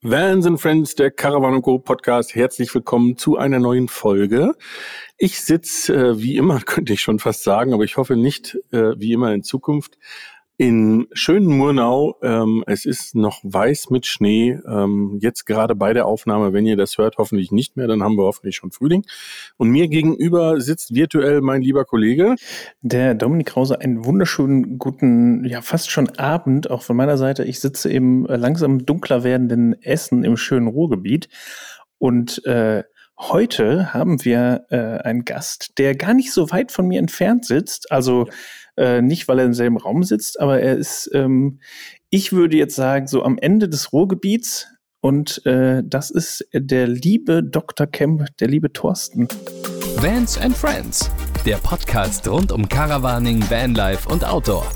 Vans and Friends, der Caravan Co. Podcast. Herzlich willkommen zu einer neuen Folge. Ich sitze äh, wie immer, könnte ich schon fast sagen, aber ich hoffe nicht äh, wie immer in Zukunft in schönen Murnau. Ähm, es ist noch weiß mit Schnee. Ähm, jetzt gerade bei der Aufnahme, wenn ihr das hört, hoffentlich nicht mehr, dann haben wir hoffentlich schon Frühling. Und mir gegenüber sitzt virtuell mein lieber Kollege. Der Dominik Krause, einen wunderschönen guten, ja fast schon Abend, auch von meiner Seite. Ich sitze im langsam dunkler werdenden Essen im schönen Ruhrgebiet und äh, Heute haben wir äh, einen Gast, der gar nicht so weit von mir entfernt sitzt. Also äh, nicht, weil er im selben Raum sitzt, aber er ist, ähm, ich würde jetzt sagen, so am Ende des Ruhrgebiets. Und äh, das ist der liebe Dr. Kemp, der liebe Thorsten. Vans and Friends, der Podcast rund um Caravaning, Vanlife und Outdoor.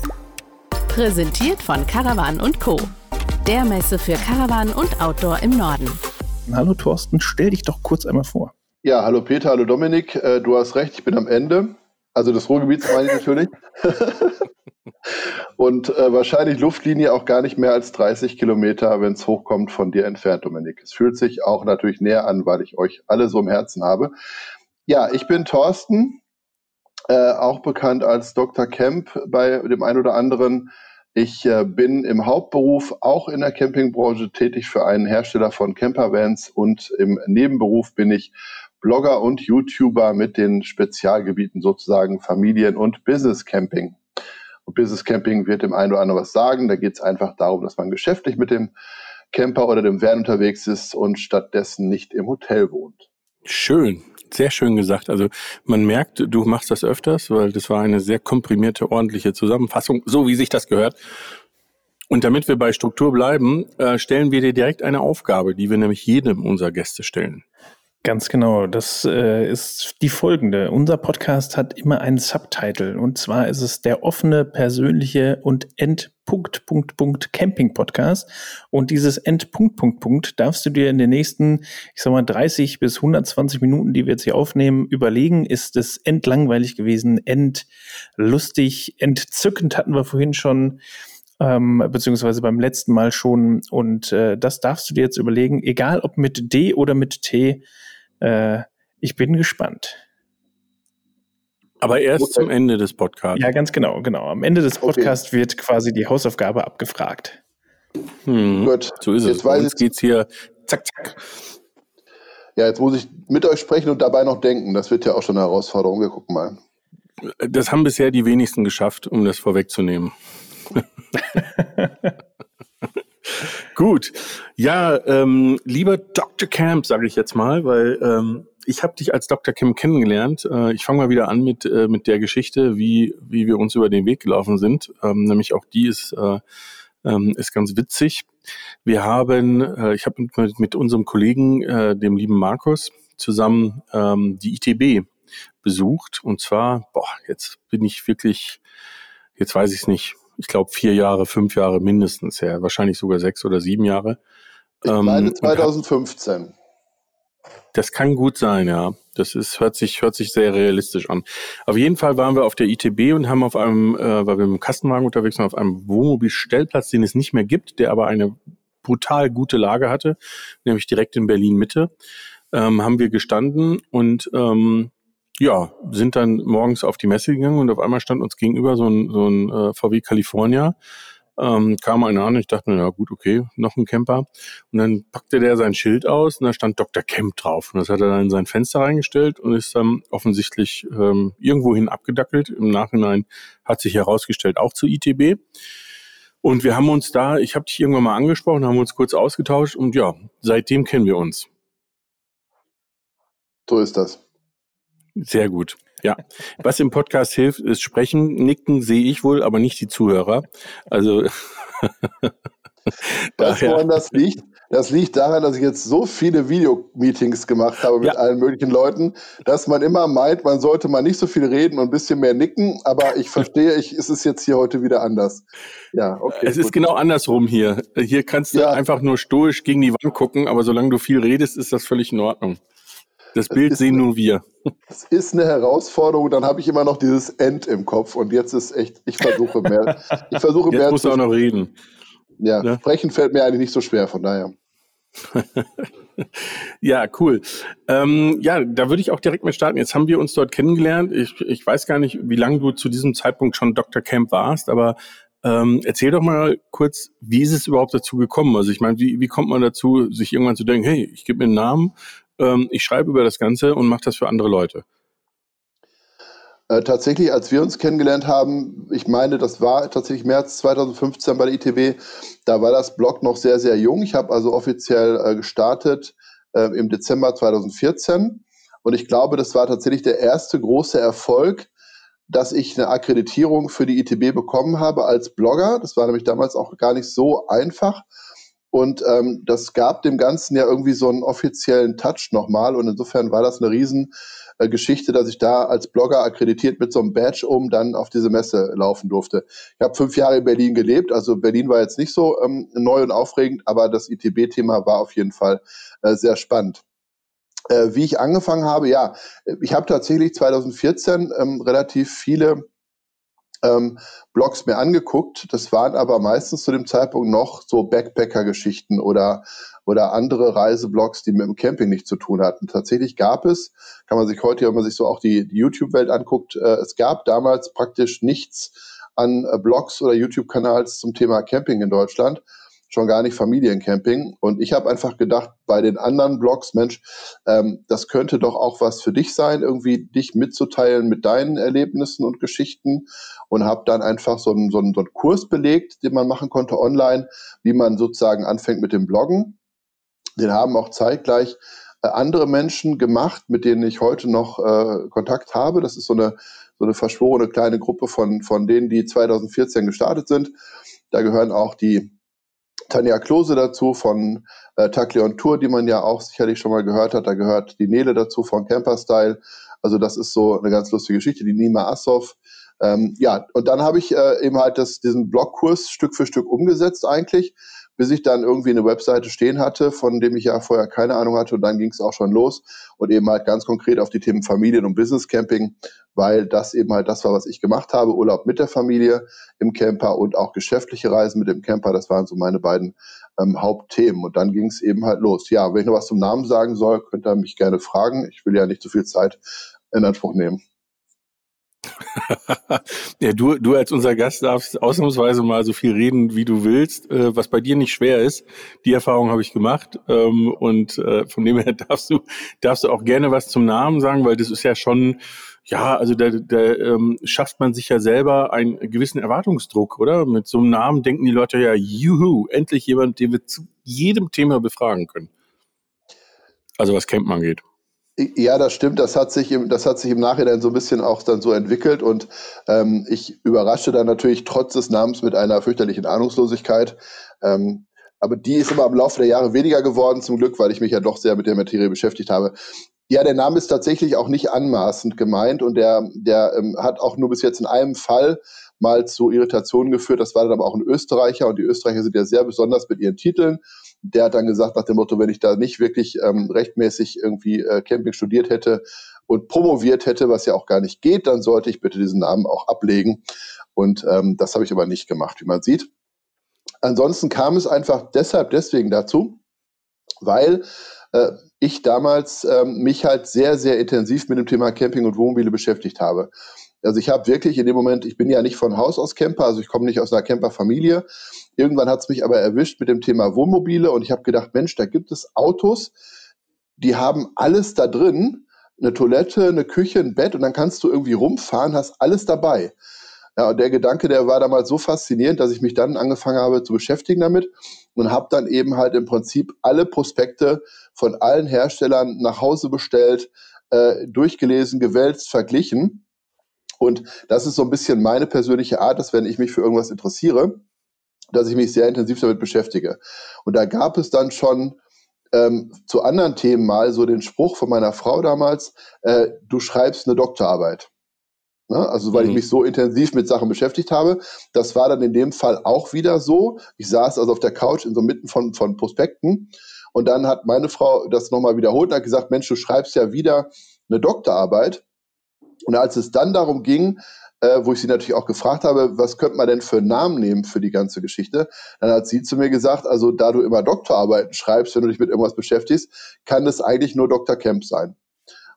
Präsentiert von Caravan und Co. Der Messe für Caravan und Outdoor im Norden. Hallo Thorsten, stell dich doch kurz einmal vor. Ja, hallo Peter, hallo Dominik. Äh, du hast recht, ich bin am Ende. Also des Ruhrgebiets meine ich natürlich. und äh, wahrscheinlich Luftlinie auch gar nicht mehr als 30 Kilometer, wenn es hochkommt, von dir entfernt, Dominik. Es fühlt sich auch natürlich näher an, weil ich euch alle so im Herzen habe. Ja, ich bin Thorsten, äh, auch bekannt als Dr. Kemp bei dem einen oder anderen. Ich äh, bin im Hauptberuf auch in der Campingbranche tätig für einen Hersteller von Campervans und im Nebenberuf bin ich Blogger und YouTuber mit den Spezialgebieten sozusagen Familien- und Business Camping. Und Business Camping wird dem einen oder anderen was sagen. Da geht es einfach darum, dass man geschäftlich mit dem Camper oder dem Van unterwegs ist und stattdessen nicht im Hotel wohnt. Schön, sehr schön gesagt. Also man merkt, du machst das öfters, weil das war eine sehr komprimierte, ordentliche Zusammenfassung, so wie sich das gehört. Und damit wir bei Struktur bleiben, äh, stellen wir dir direkt eine Aufgabe, die wir nämlich jedem unserer Gäste stellen. Ganz genau, das äh, ist die folgende. Unser Podcast hat immer einen Subtitle und zwar ist es der offene, persönliche und Endpunkt, Punkt, Punkt Camping Podcast. Und dieses Endpunkt, Punkt, Punkt darfst du dir in den nächsten, ich sag mal, 30 bis 120 Minuten, die wir jetzt hier aufnehmen, überlegen. Ist es endlangweilig gewesen, endlustig, entzückend hatten wir vorhin schon ähm, beziehungsweise beim letzten Mal schon. Und äh, das darfst du dir jetzt überlegen, egal ob mit D oder mit T. Äh, ich bin gespannt. Aber erst okay. zum Ende des Podcasts. Ja, ganz genau, genau. Am Ende des Podcasts okay. wird quasi die Hausaufgabe abgefragt. Hm, Gut. So ist jetzt es. Bei uns geht's hier zack, zack. Ja, jetzt muss ich mit euch sprechen und dabei noch denken. Das wird ja auch schon eine Herausforderung. Wir gucken mal. Das haben bisher die wenigsten geschafft, um das vorwegzunehmen. Gut. Ja, ähm, lieber Dr. Camp, sage ich jetzt mal, weil ähm, ich habe dich als Dr. Camp kennengelernt. Äh, ich fange mal wieder an mit, äh, mit der Geschichte, wie, wie wir uns über den Weg gelaufen sind. Ähm, nämlich auch die ist, äh, ähm, ist ganz witzig. Wir haben, äh, ich habe mit, mit unserem Kollegen, äh, dem lieben Markus, zusammen ähm, die ITB besucht. Und zwar, boah, jetzt bin ich wirklich, jetzt weiß ich es nicht, ich glaube, vier Jahre, fünf Jahre mindestens her, wahrscheinlich sogar sechs oder sieben Jahre. Ich ähm, meine 2015. Das kann gut sein, ja. Das ist, hört sich, hört sich sehr realistisch an. Auf jeden Fall waren wir auf der ITB und haben auf einem, äh, weil wir dem Kastenwagen unterwegs waren, auf einem Wohnmobilstellplatz, den es nicht mehr gibt, der aber eine brutal gute Lage hatte, nämlich direkt in Berlin Mitte, ähm, haben wir gestanden und ähm, ja, sind dann morgens auf die Messe gegangen und auf einmal stand uns gegenüber so ein, so ein äh, VW California. Ähm, kam einer an, ich dachte mir, ja gut, okay, noch ein Camper. Und dann packte der sein Schild aus und da stand Dr. Camp drauf. Und das hat er dann in sein Fenster reingestellt und ist dann offensichtlich ähm, irgendwohin abgedackelt. Im Nachhinein hat sich herausgestellt, auch zu ITB. Und wir haben uns da, ich habe dich irgendwann mal angesprochen, haben uns kurz ausgetauscht und ja, seitdem kennen wir uns. So ist das. Sehr gut. Ja. Was im Podcast hilft, ist sprechen. Nicken sehe ich wohl, aber nicht die Zuhörer. Also. du, woran das liegt? Das liegt daran, dass ich jetzt so viele Videomeetings gemacht habe mit ja. allen möglichen Leuten, dass man immer meint, man sollte mal nicht so viel reden und ein bisschen mehr nicken. Aber ich verstehe, ich, es ist jetzt hier heute wieder anders. Ja, okay. Es gut. ist genau andersrum hier. Hier kannst du ja. einfach nur stoisch gegen die Wand gucken, aber solange du viel redest, ist das völlig in Ordnung. Das Bild sehen nur wir. Es ist eine Herausforderung. Dann habe ich immer noch dieses End im Kopf und jetzt ist echt, ich versuche mehr. Ich versuche jetzt mehr. Muss auch noch reden. Ja, ja, sprechen fällt mir eigentlich nicht so schwer, von daher. ja, cool. Ähm, ja, da würde ich auch direkt mal starten. Jetzt haben wir uns dort kennengelernt. Ich, ich weiß gar nicht, wie lange du zu diesem Zeitpunkt schon Dr. Camp warst, aber ähm, erzähl doch mal kurz, wie ist es überhaupt dazu gekommen? Also ich meine, wie, wie kommt man dazu, sich irgendwann zu denken, hey, ich gebe mir einen Namen, ähm, ich schreibe über das Ganze und mache das für andere Leute? Äh, tatsächlich, als wir uns kennengelernt haben, ich meine, das war tatsächlich März 2015 bei der ITB, da war das Blog noch sehr, sehr jung. Ich habe also offiziell äh, gestartet äh, im Dezember 2014 und ich glaube, das war tatsächlich der erste große Erfolg, dass ich eine Akkreditierung für die ITB bekommen habe als Blogger. Das war nämlich damals auch gar nicht so einfach. Und ähm, das gab dem Ganzen ja irgendwie so einen offiziellen Touch nochmal. Und insofern war das eine Riesengeschichte, äh, dass ich da als Blogger akkreditiert mit so einem Badge um dann auf diese Messe laufen durfte. Ich habe fünf Jahre in Berlin gelebt. Also Berlin war jetzt nicht so ähm, neu und aufregend, aber das ITB-Thema war auf jeden Fall äh, sehr spannend. Äh, wie ich angefangen habe, ja, ich habe tatsächlich 2014 ähm, relativ viele ähm, Blogs mir angeguckt. Das waren aber meistens zu dem Zeitpunkt noch so Backpacker-Geschichten oder, oder andere Reiseblogs, die mit dem Camping nichts zu tun hatten. Tatsächlich gab es, kann man sich heute, wenn man sich so auch die, die YouTube-Welt anguckt, äh, es gab damals praktisch nichts an äh, Blogs oder YouTube-Kanals zum Thema Camping in Deutschland schon gar nicht Familiencamping. Und ich habe einfach gedacht, bei den anderen Blogs, Mensch, ähm, das könnte doch auch was für dich sein, irgendwie dich mitzuteilen mit deinen Erlebnissen und Geschichten. Und habe dann einfach so einen, so, einen, so einen Kurs belegt, den man machen konnte online, wie man sozusagen anfängt mit dem Bloggen. Den haben auch zeitgleich äh, andere Menschen gemacht, mit denen ich heute noch äh, Kontakt habe. Das ist so eine, so eine verschworene kleine Gruppe von, von denen, die 2014 gestartet sind. Da gehören auch die Tanja Klose dazu von äh, Takleon Tour, die man ja auch sicherlich schon mal gehört hat. Da gehört die Nele dazu von Camper Style. Also das ist so eine ganz lustige Geschichte. Die Nima Assov. Ähm, ja, und dann habe ich äh, eben halt das, diesen Blogkurs Stück für Stück umgesetzt eigentlich bis ich dann irgendwie eine Webseite stehen hatte, von dem ich ja vorher keine Ahnung hatte. Und dann ging es auch schon los und eben halt ganz konkret auf die Themen Familien- und Business Camping, weil das eben halt das war, was ich gemacht habe. Urlaub mit der Familie im Camper und auch geschäftliche Reisen mit dem Camper. Das waren so meine beiden ähm, Hauptthemen. Und dann ging es eben halt los. Ja, wenn ich noch was zum Namen sagen soll, könnt ihr mich gerne fragen. Ich will ja nicht zu viel Zeit in Anspruch nehmen. ja, du, du als unser Gast darfst ausnahmsweise mal so viel reden, wie du willst, äh, was bei dir nicht schwer ist. Die Erfahrung habe ich gemacht. Ähm, und äh, von dem her darfst du, darfst du auch gerne was zum Namen sagen, weil das ist ja schon, ja, also da, da ähm, schafft man sich ja selber einen gewissen Erwartungsdruck, oder? Mit so einem Namen denken die Leute ja, juhu, endlich jemand, den wir zu jedem Thema befragen können. Also was Campen angeht. Ja, das stimmt. Das hat sich im, das hat sich im Nachhinein so ein bisschen auch dann so entwickelt und ähm, ich überraschte dann natürlich trotz des Namens mit einer fürchterlichen Ahnungslosigkeit. Ähm, aber die ist immer im Laufe der Jahre weniger geworden, zum Glück, weil ich mich ja doch sehr mit der Materie beschäftigt habe. Ja, der Name ist tatsächlich auch nicht anmaßend gemeint und der, der ähm, hat auch nur bis jetzt in einem Fall mal zu Irritationen geführt. Das war dann aber auch ein Österreicher und die Österreicher sind ja sehr besonders mit ihren Titeln der hat dann gesagt nach dem Motto, wenn ich da nicht wirklich ähm, rechtmäßig irgendwie äh, Camping studiert hätte und promoviert hätte, was ja auch gar nicht geht, dann sollte ich bitte diesen Namen auch ablegen. Und ähm, das habe ich aber nicht gemacht, wie man sieht. Ansonsten kam es einfach deshalb deswegen dazu, weil äh, ich damals ähm, mich halt sehr, sehr intensiv mit dem Thema Camping und Wohnmobile beschäftigt habe. Also ich habe wirklich in dem Moment, ich bin ja nicht von Haus aus Camper, also ich komme nicht aus einer Camperfamilie. Irgendwann hat es mich aber erwischt mit dem Thema Wohnmobile und ich habe gedacht, Mensch, da gibt es Autos, die haben alles da drin, eine Toilette, eine Küche, ein Bett und dann kannst du irgendwie rumfahren, hast alles dabei. Ja, und der Gedanke, der war damals so faszinierend, dass ich mich dann angefangen habe zu beschäftigen damit und habe dann eben halt im Prinzip alle Prospekte von allen Herstellern nach Hause bestellt, äh, durchgelesen, gewälzt, verglichen und das ist so ein bisschen meine persönliche Art, dass wenn ich mich für irgendwas interessiere, dass ich mich sehr intensiv damit beschäftige. Und da gab es dann schon ähm, zu anderen Themen mal so den Spruch von meiner Frau damals, äh, du schreibst eine Doktorarbeit. Ne? Also weil mhm. ich mich so intensiv mit Sachen beschäftigt habe. Das war dann in dem Fall auch wieder so. Ich saß also auf der Couch in so mitten von, von Prospekten und dann hat meine Frau das nochmal wiederholt und hat gesagt, Mensch, du schreibst ja wieder eine Doktorarbeit. Und als es dann darum ging, äh, wo ich sie natürlich auch gefragt habe, was könnte man denn für einen Namen nehmen für die ganze Geschichte, dann hat sie zu mir gesagt, also da du immer Doktorarbeiten schreibst, wenn du dich mit irgendwas beschäftigst, kann es eigentlich nur Dr. Kemp sein.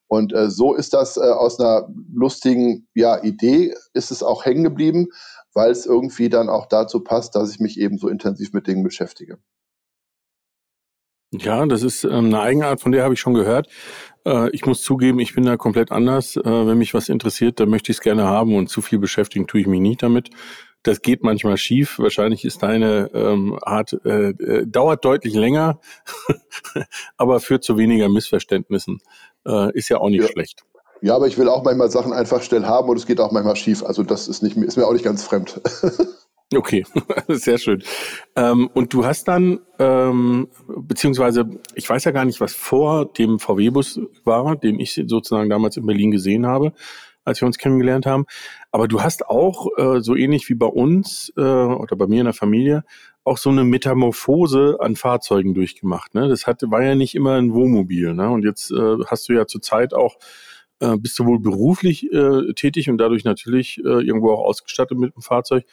Und äh, so ist das äh, aus einer lustigen ja, Idee, ist es auch hängen geblieben, weil es irgendwie dann auch dazu passt, dass ich mich eben so intensiv mit Dingen beschäftige. Ja, das ist ähm, eine Eigenart, von der habe ich schon gehört. Äh, ich muss zugeben, ich bin da komplett anders. Äh, wenn mich was interessiert, dann möchte ich es gerne haben und zu viel beschäftigen tue ich mich nicht damit. Das geht manchmal schief. Wahrscheinlich ist deine ähm, Art, äh, äh, dauert deutlich länger, aber führt zu weniger Missverständnissen. Äh, ist ja auch nicht ja. schlecht. Ja, aber ich will auch manchmal Sachen einfach schnell haben und es geht auch manchmal schief. Also das ist, nicht, ist mir auch nicht ganz fremd. Okay, sehr schön. Ähm, und du hast dann, ähm, beziehungsweise, ich weiß ja gar nicht, was vor dem VW-Bus war, den ich sozusagen damals in Berlin gesehen habe, als wir uns kennengelernt haben. Aber du hast auch, äh, so ähnlich wie bei uns äh, oder bei mir in der Familie, auch so eine Metamorphose an Fahrzeugen durchgemacht. Ne? Das hat, war ja nicht immer ein Wohnmobil. Ne? Und jetzt äh, hast du ja zurzeit auch äh, bist du wohl beruflich äh, tätig und dadurch natürlich äh, irgendwo auch ausgestattet mit dem Fahrzeug.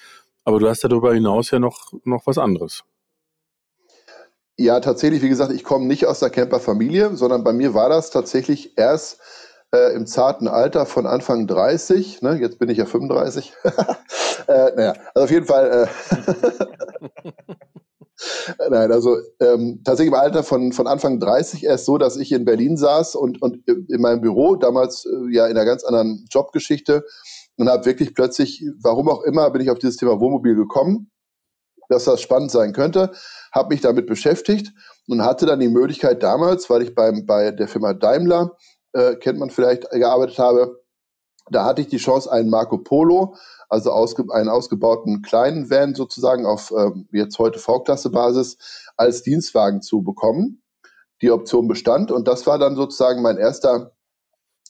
Aber du hast darüber hinaus ja noch, noch was anderes. Ja, tatsächlich, wie gesagt, ich komme nicht aus der Camperfamilie, sondern bei mir war das tatsächlich erst äh, im zarten Alter von Anfang 30. Ne? Jetzt bin ich ja 35. äh, naja, also auf jeden Fall. Äh, Nein, also ähm, tatsächlich im Alter von, von Anfang 30 erst so, dass ich in Berlin saß und, und in meinem Büro, damals äh, ja in einer ganz anderen Jobgeschichte, und habe wirklich plötzlich, warum auch immer, bin ich auf dieses Thema Wohnmobil gekommen, dass das spannend sein könnte, habe mich damit beschäftigt und hatte dann die Möglichkeit damals, weil ich beim, bei der Firma Daimler, äh, kennt man vielleicht, gearbeitet habe, da hatte ich die Chance, einen Marco Polo, also ausge, einen ausgebauten kleinen Van sozusagen auf äh, jetzt heute V-Klasse-Basis, als Dienstwagen zu bekommen. Die Option bestand und das war dann sozusagen mein erster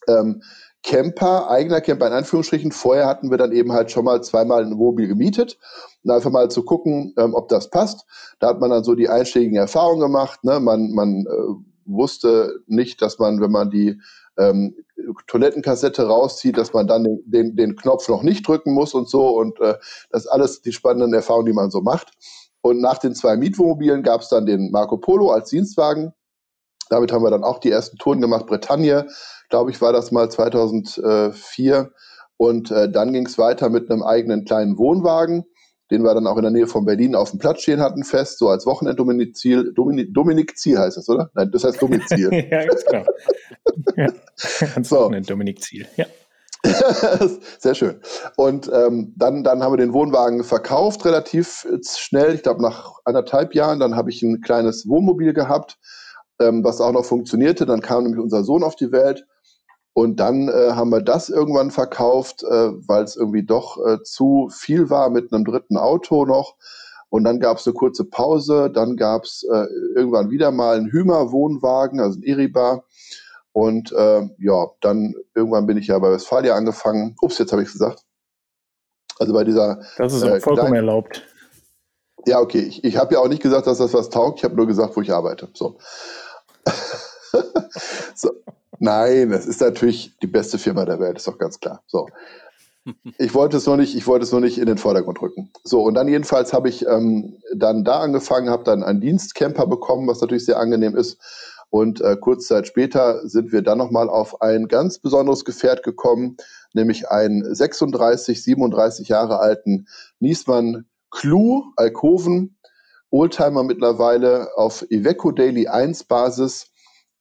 ähm, Camper, eigener Camper in Anführungsstrichen. Vorher hatten wir dann eben halt schon mal zweimal ein Wohnmobil gemietet, um einfach mal zu gucken, ähm, ob das passt. Da hat man dann so die einschlägigen Erfahrungen gemacht. Ne? Man, man äh, wusste nicht, dass man, wenn man die ähm, Toilettenkassette rauszieht, dass man dann den, den, den Knopf noch nicht drücken muss und so. Und äh, das alles die spannenden Erfahrungen, die man so macht. Und nach den zwei Mietwohnmobilen gab es dann den Marco Polo als Dienstwagen. Damit haben wir dann auch die ersten Touren gemacht. Bretagne, glaube ich, war das mal 2004. Und äh, dann ging es weiter mit einem eigenen kleinen Wohnwagen, den wir dann auch in der Nähe von Berlin auf dem Platz stehen hatten, fest, so als Wochenenddomizil. Dominik, Dominik Ziel heißt das, oder? Nein, das heißt Domizil. ja, ganz genau. ja, als so. Wochenenddomizil, ja. Sehr schön. Und ähm, dann, dann haben wir den Wohnwagen verkauft, relativ schnell, ich glaube nach anderthalb Jahren. Dann habe ich ein kleines Wohnmobil gehabt, ähm, was auch noch funktionierte. Dann kam nämlich unser Sohn auf die Welt und dann äh, haben wir das irgendwann verkauft, äh, weil es irgendwie doch äh, zu viel war mit einem dritten Auto noch. Und dann gab es eine kurze Pause. Dann gab es äh, irgendwann wieder mal einen Hümer-Wohnwagen, also ein Iriba. Und äh, ja, dann irgendwann bin ich ja bei Westfalia angefangen. Ups, jetzt habe ich gesagt. Also bei dieser. Das ist äh, vollkommen kleinen, erlaubt. Ja, okay. Ich, ich habe ja auch nicht gesagt, dass das was taugt. Ich habe nur gesagt, wo ich arbeite. So. so. Nein, das ist natürlich die beste Firma der Welt, ist doch ganz klar. So. Ich wollte es nur nicht, ich wollte es nur nicht in den Vordergrund rücken. So, und dann jedenfalls habe ich ähm, dann da angefangen, habe dann einen Dienstcamper bekommen, was natürlich sehr angenehm ist. Und äh, kurz Zeit später sind wir dann nochmal auf ein ganz besonderes Gefährt gekommen, nämlich einen 36, 37 Jahre alten Niesmann Clue Alkoven, Oldtimer mittlerweile auf Iveco Daily 1 Basis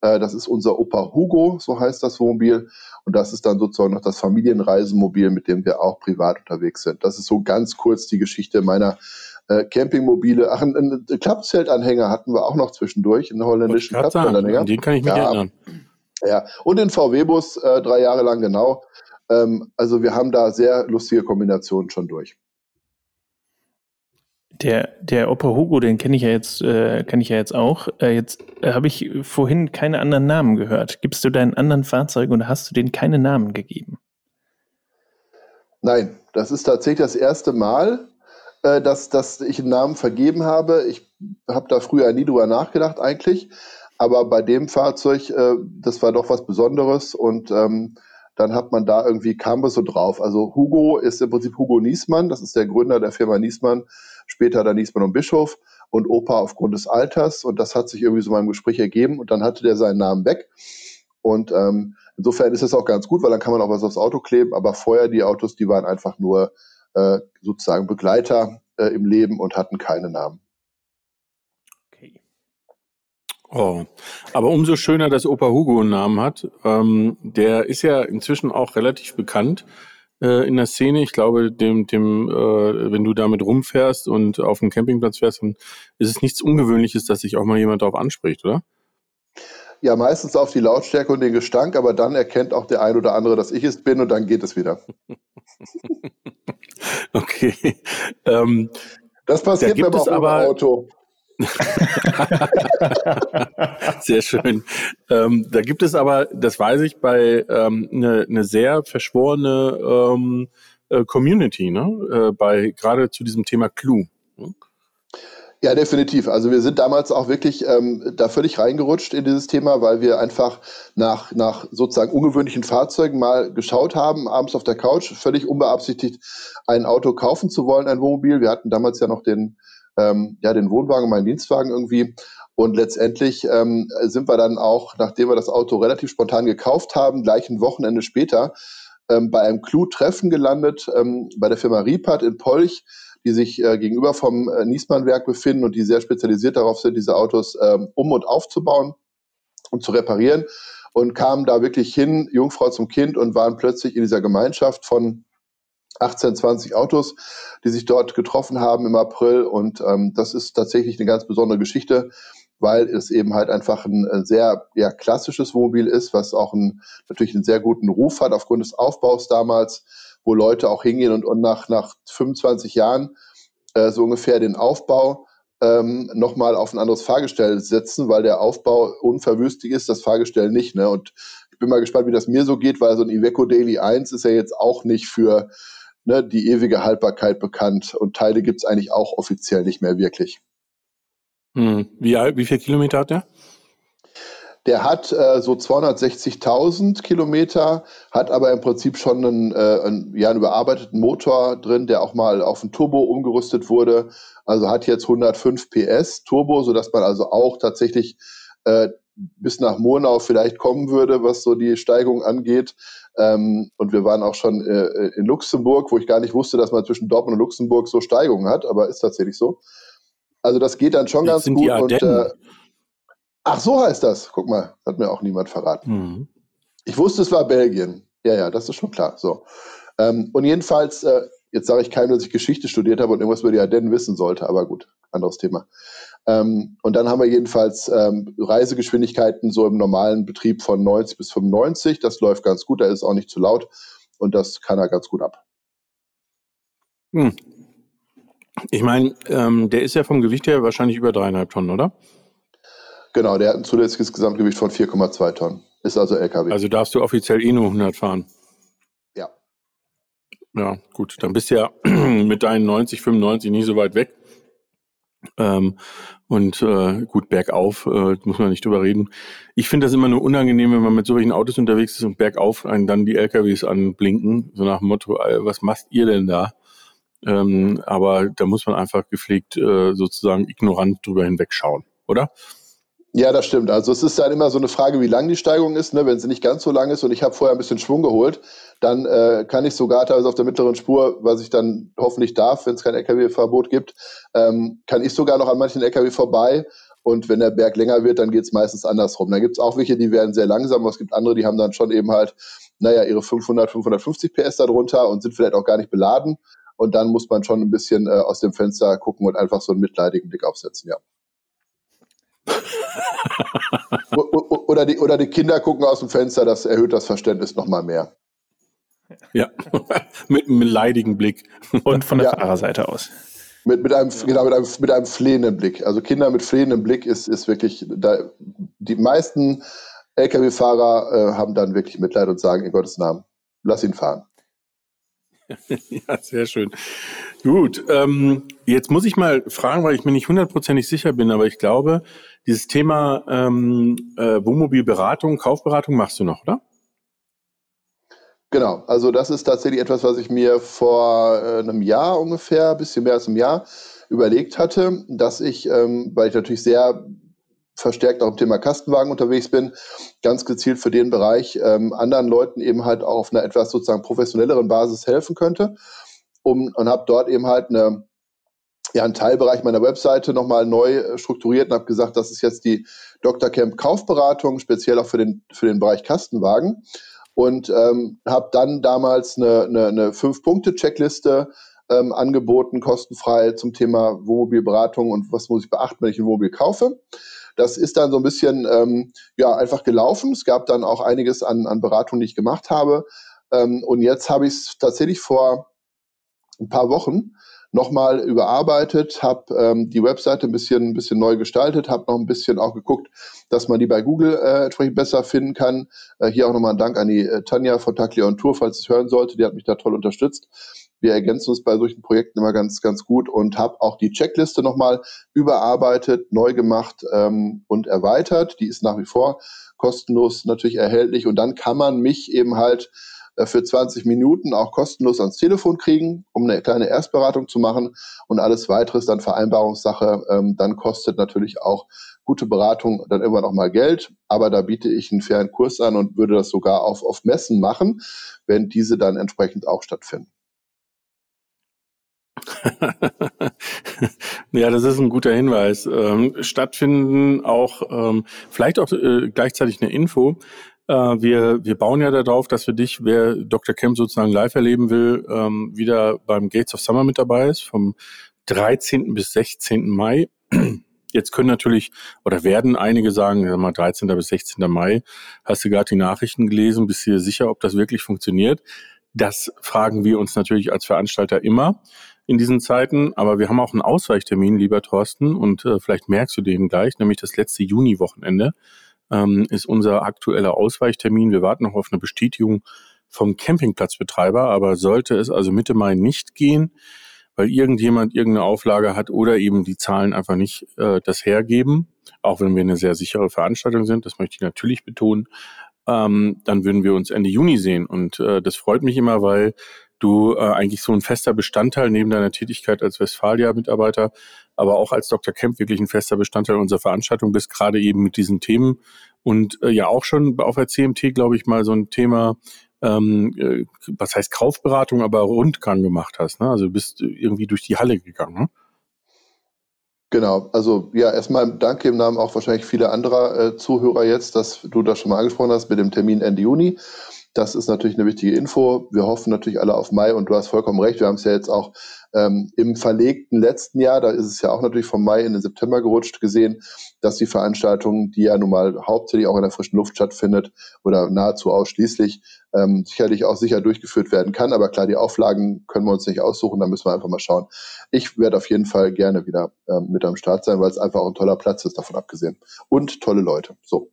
äh, das ist unser Opa Hugo, so heißt das Wohnmobil. Und das ist dann sozusagen noch das Familienreisemobil, mit dem wir auch privat unterwegs sind. Das ist so ganz kurz die Geschichte meiner äh, Campingmobile. Ach, ein, ein Klappzeltanhänger hatten wir auch noch zwischendurch, einen holländischen Klappzeltanhänger. Den kann ich mich ja, erinnern. Ja, und den VW-Bus äh, drei Jahre lang genau. Ähm, also wir haben da sehr lustige Kombinationen schon durch. Der, der Opa Hugo, den kenne ich ja jetzt, äh, kenne ich ja jetzt auch. Äh, jetzt äh, habe ich vorhin keine anderen Namen gehört. Gibst du deinen anderen Fahrzeugen oder hast du denen keine Namen gegeben? Nein, das ist tatsächlich das erste Mal, äh, dass, dass ich einen Namen vergeben habe. Ich habe da früher nie drüber nachgedacht eigentlich. Aber bei dem Fahrzeug, äh, das war doch was Besonderes und ähm, dann hat man da irgendwie, kam es so drauf. Also Hugo ist im Prinzip Hugo Niesmann, das ist der Gründer der Firma Niesmann, später dann Niesmann und Bischof und Opa aufgrund des Alters. Und das hat sich irgendwie so mal im Gespräch ergeben und dann hatte der seinen Namen weg. Und ähm, insofern ist es auch ganz gut, weil dann kann man auch was aufs Auto kleben. Aber vorher die Autos, die waren einfach nur äh, sozusagen Begleiter äh, im Leben und hatten keine Namen. Oh, aber umso schöner, dass Opa Hugo einen Namen hat. Ähm, der ist ja inzwischen auch relativ bekannt äh, in der Szene. Ich glaube, dem, dem, äh, wenn du damit rumfährst und auf dem Campingplatz fährst, dann ist es nichts Ungewöhnliches, dass sich auch mal jemand darauf anspricht, oder? Ja, meistens auf die Lautstärke und den Gestank, aber dann erkennt auch der ein oder andere, dass ich es bin und dann geht es wieder. okay. Ähm, das passiert da mir aber auch im Auto. sehr schön. Ähm, da gibt es aber, das weiß ich, bei ähm, eine, eine sehr verschworene ähm, äh, Community, ne? Äh, bei gerade zu diesem Thema Clue. Ja, definitiv. Also wir sind damals auch wirklich ähm, da völlig reingerutscht in dieses Thema, weil wir einfach nach, nach sozusagen ungewöhnlichen Fahrzeugen mal geschaut haben, abends auf der Couch, völlig unbeabsichtigt ein Auto kaufen zu wollen, ein Wohnmobil. Wir hatten damals ja noch den ähm, ja, den Wohnwagen, meinen Dienstwagen irgendwie. Und letztendlich ähm, sind wir dann auch, nachdem wir das Auto relativ spontan gekauft haben, gleich ein Wochenende später ähm, bei einem Clue-Treffen gelandet, ähm, bei der Firma Riepert in Polch, die sich äh, gegenüber vom äh, Niesmann-Werk befinden und die sehr spezialisiert darauf sind, diese Autos ähm, um- und aufzubauen und zu reparieren. Und kamen da wirklich hin, Jungfrau zum Kind, und waren plötzlich in dieser Gemeinschaft von 18, 20 Autos, die sich dort getroffen haben im April. Und ähm, das ist tatsächlich eine ganz besondere Geschichte, weil es eben halt einfach ein, ein sehr ja, klassisches Wohnmobil ist, was auch ein, natürlich einen sehr guten Ruf hat aufgrund des Aufbaus damals, wo Leute auch hingehen und, und nach, nach 25 Jahren äh, so ungefähr den Aufbau ähm, nochmal auf ein anderes Fahrgestell setzen, weil der Aufbau unverwüstig ist, das Fahrgestell nicht. Ne? Und ich bin mal gespannt, wie das mir so geht, weil so ein Iveco Daily 1 ist ja jetzt auch nicht für ne, die ewige Haltbarkeit bekannt und Teile gibt es eigentlich auch offiziell nicht mehr wirklich. Hm. Wie, wie viel Kilometer hat der? Der hat äh, so 260.000 Kilometer, hat aber im Prinzip schon einen, äh, einen, ja, einen überarbeiteten Motor drin, der auch mal auf ein Turbo umgerüstet wurde. Also hat jetzt 105 PS Turbo, sodass man also auch tatsächlich äh, bis nach Murnau vielleicht kommen würde, was so die Steigung angeht. Ähm, und wir waren auch schon äh, in Luxemburg, wo ich gar nicht wusste, dass man zwischen Dortmund und Luxemburg so Steigungen hat, aber ist tatsächlich so. Also das geht dann schon Jetzt ganz gut. Und, äh, ach, so heißt das. Guck mal, hat mir auch niemand verraten. Mhm. Ich wusste, es war Belgien. Ja, ja, das ist schon klar. So. Ähm, und jedenfalls, äh, jetzt sage ich keinem, dass ich Geschichte studiert habe und irgendwas über die Ardennen wissen sollte, aber gut, anderes Thema. Ähm, und dann haben wir jedenfalls ähm, Reisegeschwindigkeiten so im normalen Betrieb von 90 bis 95. Das läuft ganz gut, da ist auch nicht zu laut und das kann er ganz gut ab. Hm. Ich meine, ähm, der ist ja vom Gewicht her wahrscheinlich über dreieinhalb Tonnen, oder? Genau, der hat ein zusätzliches Gesamtgewicht von 4,2 Tonnen. Ist also LKW. Also darfst du offiziell eh nur 100 fahren. Ja. Ja, gut. Dann bist du ja mit deinen 90, 95 nie so weit weg. Ähm, und äh, gut, bergauf äh, muss man nicht drüber reden. Ich finde das immer nur unangenehm, wenn man mit solchen Autos unterwegs ist und bergauf einen dann die LKWs anblinken, so nach dem Motto, was macht ihr denn da? Ähm, aber da muss man einfach gepflegt äh, sozusagen ignorant drüber hinwegschauen, oder? Ja, das stimmt. Also es ist dann immer so eine Frage, wie lang die Steigung ist. Ne? Wenn sie nicht ganz so lang ist und ich habe vorher ein bisschen Schwung geholt, dann äh, kann ich sogar teilweise auf der mittleren Spur, was ich dann hoffentlich darf, wenn es kein LKW-Verbot gibt, ähm, kann ich sogar noch an manchen LKW vorbei. Und wenn der Berg länger wird, dann geht es meistens andersrum. Dann gibt es auch welche, die werden sehr langsam, aber es gibt andere, die haben dann schon eben halt, naja, ihre 500, 550 PS darunter und sind vielleicht auch gar nicht beladen. Und dann muss man schon ein bisschen äh, aus dem Fenster gucken und einfach so einen mitleidigen Blick aufsetzen, ja. Oder, die, oder die Kinder gucken aus dem Fenster, das erhöht das Verständnis nochmal mehr. Ja, mit einem leidigen Blick. Und von der ja. Fahrerseite aus. Mit, mit, einem, genau, mit, einem, mit einem flehenden Blick. Also Kinder mit flehendem Blick ist, ist wirklich, da, die meisten Lkw-Fahrer äh, haben dann wirklich Mitleid und sagen, in Gottes Namen, lass ihn fahren. ja, sehr schön. Gut, ähm, jetzt muss ich mal fragen, weil ich mir nicht hundertprozentig sicher bin, aber ich glaube, dieses Thema ähm, äh, Wohnmobilberatung, Kaufberatung machst du noch, oder? Genau, also das ist tatsächlich etwas, was ich mir vor äh, einem Jahr ungefähr, ein bisschen mehr als einem Jahr, überlegt hatte, dass ich, ähm, weil ich natürlich sehr verstärkt auch im Thema Kastenwagen unterwegs bin, ganz gezielt für den Bereich ähm, anderen Leuten eben halt auch auf einer etwas sozusagen professionelleren Basis helfen könnte. Um, und habe dort eben halt eine, ja, einen Teilbereich meiner Webseite nochmal neu äh, strukturiert und habe gesagt, das ist jetzt die Dr. Camp Kaufberatung, speziell auch für den, für den Bereich Kastenwagen. Und ähm, habe dann damals eine, eine, eine Fünf-Punkte-Checkliste ähm, angeboten, kostenfrei zum Thema Wohnmobilberatung und was muss ich beachten, wenn ich ein Wohnmobil kaufe. Das ist dann so ein bisschen ähm, ja einfach gelaufen. Es gab dann auch einiges an, an Beratungen, die ich gemacht habe. Ähm, und jetzt habe ich es tatsächlich vor ein paar Wochen nochmal überarbeitet, habe ähm, die Webseite ein bisschen, ein bisschen neu gestaltet, habe noch ein bisschen auch geguckt, dass man die bei Google äh, entsprechend besser finden kann. Äh, hier auch nochmal ein Dank an die äh, Tanja von Taklia und Tour, falls es hören sollte, die hat mich da toll unterstützt. Wir ergänzen uns bei solchen Projekten immer ganz, ganz gut und habe auch die Checkliste nochmal überarbeitet, neu gemacht ähm, und erweitert. Die ist nach wie vor kostenlos natürlich erhältlich und dann kann man mich eben halt für 20 Minuten auch kostenlos ans Telefon kriegen, um eine kleine Erstberatung zu machen und alles weitere ist dann Vereinbarungssache. Ähm, dann kostet natürlich auch gute Beratung dann immer noch mal Geld, aber da biete ich einen fairen Kurs an und würde das sogar auf, auf Messen machen, wenn diese dann entsprechend auch stattfinden. ja, das ist ein guter Hinweis. Ähm, stattfinden auch, ähm, vielleicht auch äh, gleichzeitig eine Info. Äh, wir, wir bauen ja darauf, dass wir dich, wer Dr. Kemp sozusagen live erleben will, ähm, wieder beim Gates of Summer mit dabei ist, vom 13. bis 16. Mai. Jetzt können natürlich oder werden einige sagen, sag mal 13. bis 16. Mai, hast du gerade die Nachrichten gelesen, bist du dir sicher, ob das wirklich funktioniert? Das fragen wir uns natürlich als Veranstalter immer in diesen Zeiten, aber wir haben auch einen Ausweichtermin, lieber Thorsten, und äh, vielleicht merkst du den gleich, nämlich das letzte Juni-Wochenende ähm, ist unser aktueller Ausweichtermin. Wir warten noch auf eine Bestätigung vom Campingplatzbetreiber, aber sollte es also Mitte Mai nicht gehen, weil irgendjemand irgendeine Auflage hat oder eben die Zahlen einfach nicht äh, das hergeben, auch wenn wir eine sehr sichere Veranstaltung sind, das möchte ich natürlich betonen, ähm, dann würden wir uns Ende Juni sehen. Und äh, das freut mich immer, weil du äh, eigentlich so ein fester Bestandteil neben deiner Tätigkeit als Westfalia-Mitarbeiter, aber auch als Dr. Kemp wirklich ein fester Bestandteil unserer Veranstaltung bist, gerade eben mit diesen Themen. Und äh, ja auch schon auf der CMT, glaube ich, mal so ein Thema, ähm, äh, was heißt Kaufberatung, aber Rundgang gemacht hast. Ne? Also bist irgendwie durch die Halle gegangen. Ne? Genau, also ja, erstmal danke im Namen auch wahrscheinlich vieler anderer äh, Zuhörer jetzt, dass du das schon mal angesprochen hast mit dem Termin Ende Juni. Das ist natürlich eine wichtige Info. Wir hoffen natürlich alle auf Mai und du hast vollkommen recht. Wir haben es ja jetzt auch ähm, im verlegten letzten Jahr, da ist es ja auch natürlich vom Mai in den September gerutscht, gesehen, dass die Veranstaltung, die ja nun mal hauptsächlich auch in der frischen Luft stattfindet oder nahezu ausschließlich, ähm, sicherlich auch sicher durchgeführt werden kann. Aber klar, die Auflagen können wir uns nicht aussuchen, da müssen wir einfach mal schauen. Ich werde auf jeden Fall gerne wieder ähm, mit am Start sein, weil es einfach auch ein toller Platz ist, davon abgesehen. Und tolle Leute. So.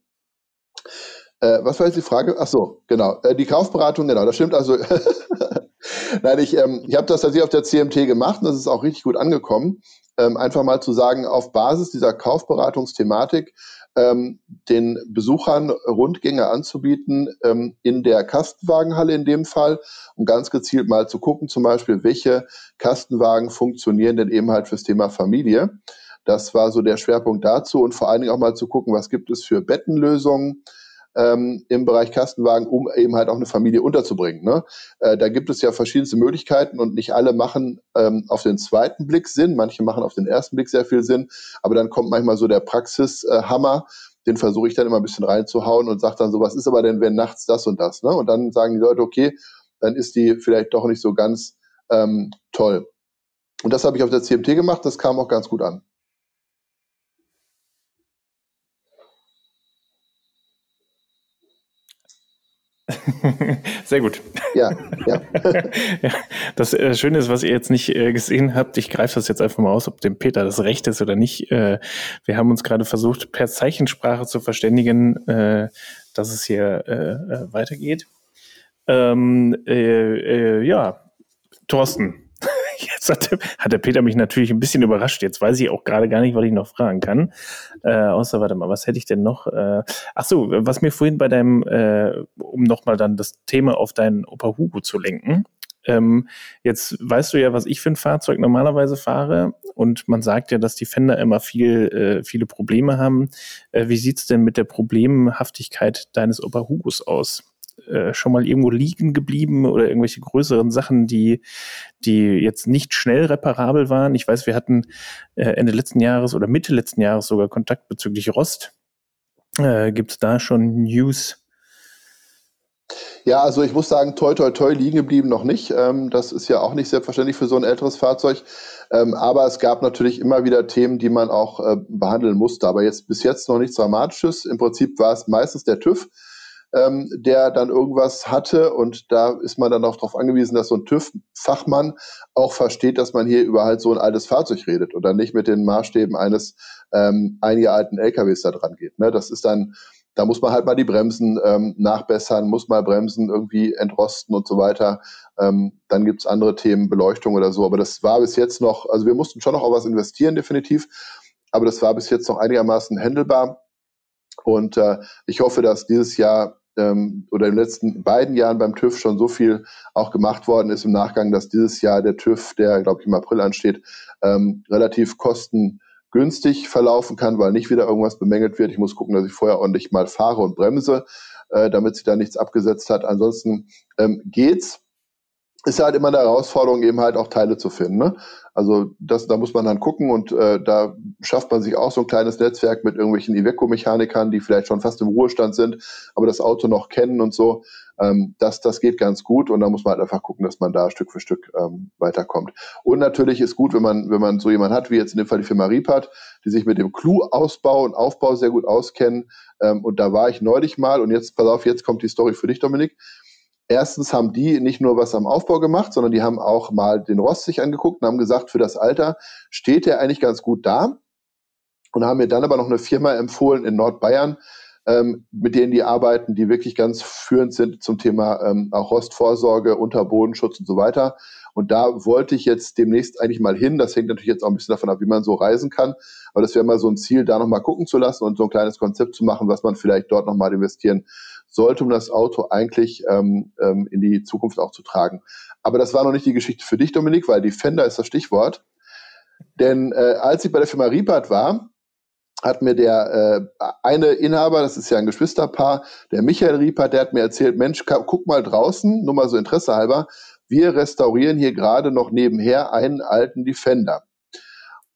Äh, was war jetzt die Frage? Ach so, genau. Äh, die Kaufberatung, genau, das stimmt. Also, nein, ich, ähm, ich habe das tatsächlich auf der CMT gemacht und das ist auch richtig gut angekommen. Ähm, einfach mal zu sagen, auf Basis dieser Kaufberatungsthematik ähm, den Besuchern Rundgänge anzubieten ähm, in der Kastenwagenhalle in dem Fall und ganz gezielt mal zu gucken, zum Beispiel, welche Kastenwagen funktionieren denn eben halt fürs Thema Familie. Das war so der Schwerpunkt dazu und vor allen Dingen auch mal zu gucken, was gibt es für Bettenlösungen, ähm, im Bereich Kastenwagen, um eben halt auch eine Familie unterzubringen. Ne? Äh, da gibt es ja verschiedenste Möglichkeiten und nicht alle machen ähm, auf den zweiten Blick Sinn, manche machen auf den ersten Blick sehr viel Sinn, aber dann kommt manchmal so der Praxishammer, den versuche ich dann immer ein bisschen reinzuhauen und sage dann so, was ist aber denn, wenn nachts das und das? Ne? Und dann sagen die Leute, okay, dann ist die vielleicht doch nicht so ganz ähm, toll. Und das habe ich auf der CMT gemacht, das kam auch ganz gut an. Sehr gut. Ja, ja. ja das äh, Schöne ist, was ihr jetzt nicht äh, gesehen habt, ich greife das jetzt einfach mal aus, ob dem Peter das recht ist oder nicht. Äh, wir haben uns gerade versucht, per Zeichensprache zu verständigen, dass es hier weitergeht. Ähm, ja, Thorsten, hat, hat, der Peter mich natürlich ein bisschen überrascht. Jetzt weiß ich auch gerade gar nicht, was ich noch fragen kann. Äh, außer, warte mal, was hätte ich denn noch? Äh, ach so, was mir vorhin bei deinem, äh, um nochmal dann das Thema auf deinen Opa Hugo zu lenken. Ähm, jetzt weißt du ja, was ich für ein Fahrzeug normalerweise fahre und man sagt ja, dass die Fender immer viel, äh, viele Probleme haben. Äh, wie sieht's denn mit der Problemhaftigkeit deines Opa Hugos aus? Äh, schon mal irgendwo liegen geblieben oder irgendwelche größeren Sachen, die, die jetzt nicht schnell reparabel waren. Ich weiß, wir hatten äh, Ende letzten Jahres oder Mitte letzten Jahres sogar Kontakt bezüglich Rost. Äh, Gibt es da schon News? Ja, also ich muss sagen, toi toi toi liegen geblieben noch nicht. Ähm, das ist ja auch nicht selbstverständlich für so ein älteres Fahrzeug. Ähm, aber es gab natürlich immer wieder Themen, die man auch äh, behandeln musste. Aber jetzt bis jetzt noch nichts Dramatisches. Im Prinzip war es meistens der TÜV, ähm, der dann irgendwas hatte. Und da ist man dann auch darauf angewiesen, dass so ein TÜV-Fachmann auch versteht, dass man hier über halt so ein altes Fahrzeug redet und dann nicht mit den Maßstäben eines ähm, ein alten LKWs da dran geht. Ne? Das ist dann, da muss man halt mal die Bremsen ähm, nachbessern, muss mal Bremsen irgendwie entrosten und so weiter. Ähm, dann gibt's andere Themen, Beleuchtung oder so. Aber das war bis jetzt noch, also wir mussten schon noch auch was investieren, definitiv. Aber das war bis jetzt noch einigermaßen händelbar. Und äh, ich hoffe, dass dieses Jahr ähm, oder in den letzten beiden Jahren beim TÜV schon so viel auch gemacht worden ist im Nachgang, dass dieses Jahr der TÜV, der glaube ich im April ansteht, ähm, relativ kostengünstig verlaufen kann, weil nicht wieder irgendwas bemängelt wird. Ich muss gucken, dass ich vorher ordentlich mal fahre und bremse, äh, damit sich da nichts abgesetzt hat. Ansonsten ähm, geht's ist halt immer eine Herausforderung, eben halt auch Teile zu finden. Ne? Also das, da muss man dann gucken und äh, da schafft man sich auch so ein kleines Netzwerk mit irgendwelchen Iveco-Mechanikern, die vielleicht schon fast im Ruhestand sind, aber das Auto noch kennen und so. Ähm, das, das geht ganz gut und da muss man halt einfach gucken, dass man da Stück für Stück ähm, weiterkommt. Und natürlich ist gut, wenn man, wenn man so jemanden hat, wie jetzt in dem Fall die Firma Ripat, die sich mit dem Clou-Ausbau und Aufbau sehr gut auskennen. Ähm, und da war ich neulich mal und jetzt, pass auf, jetzt kommt die Story für dich, Dominik erstens haben die nicht nur was am Aufbau gemacht, sondern die haben auch mal den Rost sich angeguckt und haben gesagt, für das Alter steht der eigentlich ganz gut da. Und haben mir dann aber noch eine Firma empfohlen in Nordbayern, ähm, mit denen die arbeiten, die wirklich ganz führend sind zum Thema ähm, auch Rostvorsorge, Unterbodenschutz und so weiter. Und da wollte ich jetzt demnächst eigentlich mal hin. Das hängt natürlich jetzt auch ein bisschen davon ab, wie man so reisen kann. Aber das wäre mal so ein Ziel, da nochmal gucken zu lassen und so ein kleines Konzept zu machen, was man vielleicht dort nochmal investieren sollte, um das Auto eigentlich ähm, ähm, in die Zukunft auch zu tragen. Aber das war noch nicht die Geschichte für dich, Dominik, weil die Fender ist das Stichwort. Denn äh, als ich bei der Firma Riepert war, hat mir der äh, eine Inhaber, das ist ja ein Geschwisterpaar, der Michael Riepert, der hat mir erzählt, Mensch, guck mal draußen, nur mal so Interesse halber, wir restaurieren hier gerade noch nebenher einen alten Defender.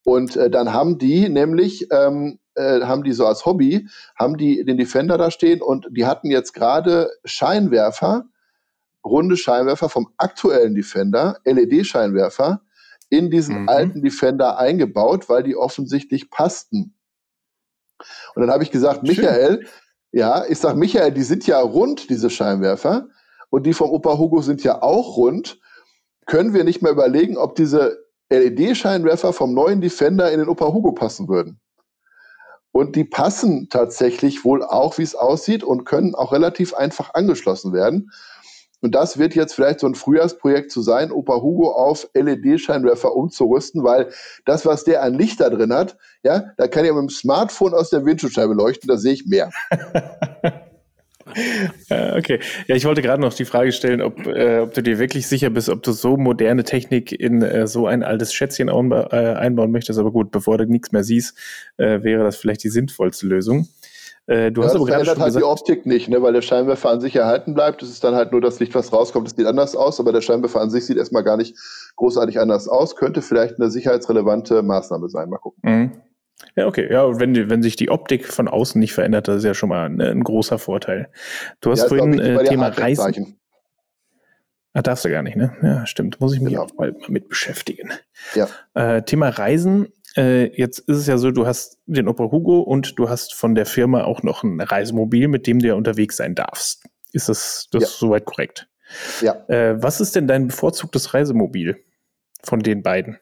Und äh, dann haben die nämlich ähm, äh, haben die so als Hobby, haben die den Defender da stehen und die hatten jetzt gerade Scheinwerfer, runde Scheinwerfer vom aktuellen Defender, LED-Scheinwerfer, in diesen mhm. alten Defender eingebaut, weil die offensichtlich passten. Und dann habe ich gesagt, Michael, Schön. ja, ich sage, Michael, die sind ja rund, diese Scheinwerfer, und die vom Opa Hugo sind ja auch rund. Können wir nicht mal überlegen, ob diese LED-Scheinwerfer vom neuen Defender in den Opa Hugo passen würden? Und die passen tatsächlich wohl auch, wie es aussieht, und können auch relativ einfach angeschlossen werden. Und das wird jetzt vielleicht so ein Frühjahrsprojekt zu sein, Opa Hugo auf LED-Scheinwerfer umzurüsten, weil das, was der an Licht da drin hat, ja, da kann ja mit dem Smartphone aus der Windschutzscheibe leuchten, da sehe ich mehr. Äh, okay. Ja, ich wollte gerade noch die Frage stellen, ob, äh, ob du dir wirklich sicher bist, ob du so moderne Technik in äh, so ein altes Schätzchen äh, einbauen möchtest. Aber gut, bevor du nichts mehr siehst, äh, wäre das vielleicht die sinnvollste Lösung. Äh, du ja, hast aber gerade schon halt gesagt, die Optik nicht, ne, weil der Scheinwerfer an sich erhalten bleibt. Es ist dann halt nur das Licht, was rauskommt, das sieht anders aus, aber der Scheinwerfer an sich sieht erstmal gar nicht großartig anders aus. Könnte vielleicht eine sicherheitsrelevante Maßnahme sein. Mal gucken. Mhm. Ja, okay. Ja, wenn, wenn sich die Optik von außen nicht verändert, das ist ja schon mal ein, ein großer Vorteil. Du hast ja, vorhin äh, Thema Reisen. Ah, darfst du gar nicht, ne? Ja, stimmt. Muss ich mich genau. auch mal mit beschäftigen. Ja. Äh, Thema Reisen. Äh, jetzt ist es ja so, du hast den Opel Hugo und du hast von der Firma auch noch ein Reisemobil, mit dem du ja unterwegs sein darfst. Ist das, das ja. soweit korrekt? Ja. Äh, was ist denn dein bevorzugtes Reisemobil von den beiden?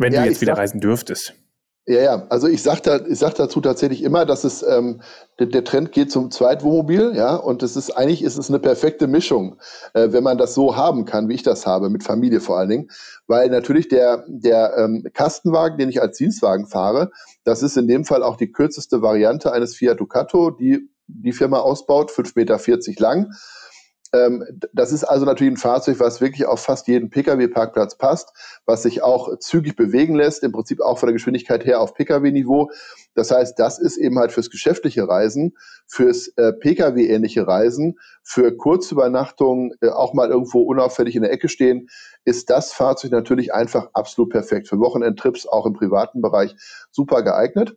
Wenn ja, du jetzt wieder sag, reisen dürftest. Ja, ja, also ich sage da, ich sag dazu tatsächlich immer, dass es ähm, der, der, Trend geht zum Zweitwohnmobil, ja, und es ist eigentlich ist es eine perfekte Mischung, äh, wenn man das so haben kann, wie ich das habe, mit Familie vor allen Dingen, weil natürlich der der ähm, Kastenwagen, den ich als Dienstwagen fahre, das ist in dem Fall auch die kürzeste Variante eines Fiat Ducato, die die Firma ausbaut, 5,40 Meter lang das ist also natürlich ein Fahrzeug, was wirklich auf fast jeden Pkw-Parkplatz passt, was sich auch zügig bewegen lässt, im Prinzip auch von der Geschwindigkeit her auf Pkw-Niveau. Das heißt, das ist eben halt fürs geschäftliche Reisen, fürs äh, Pkw-ähnliche Reisen, für Kurzübernachtungen, äh, auch mal irgendwo unauffällig in der Ecke stehen, ist das Fahrzeug natürlich einfach absolut perfekt. Für Wochenendtrips, auch im privaten Bereich, super geeignet.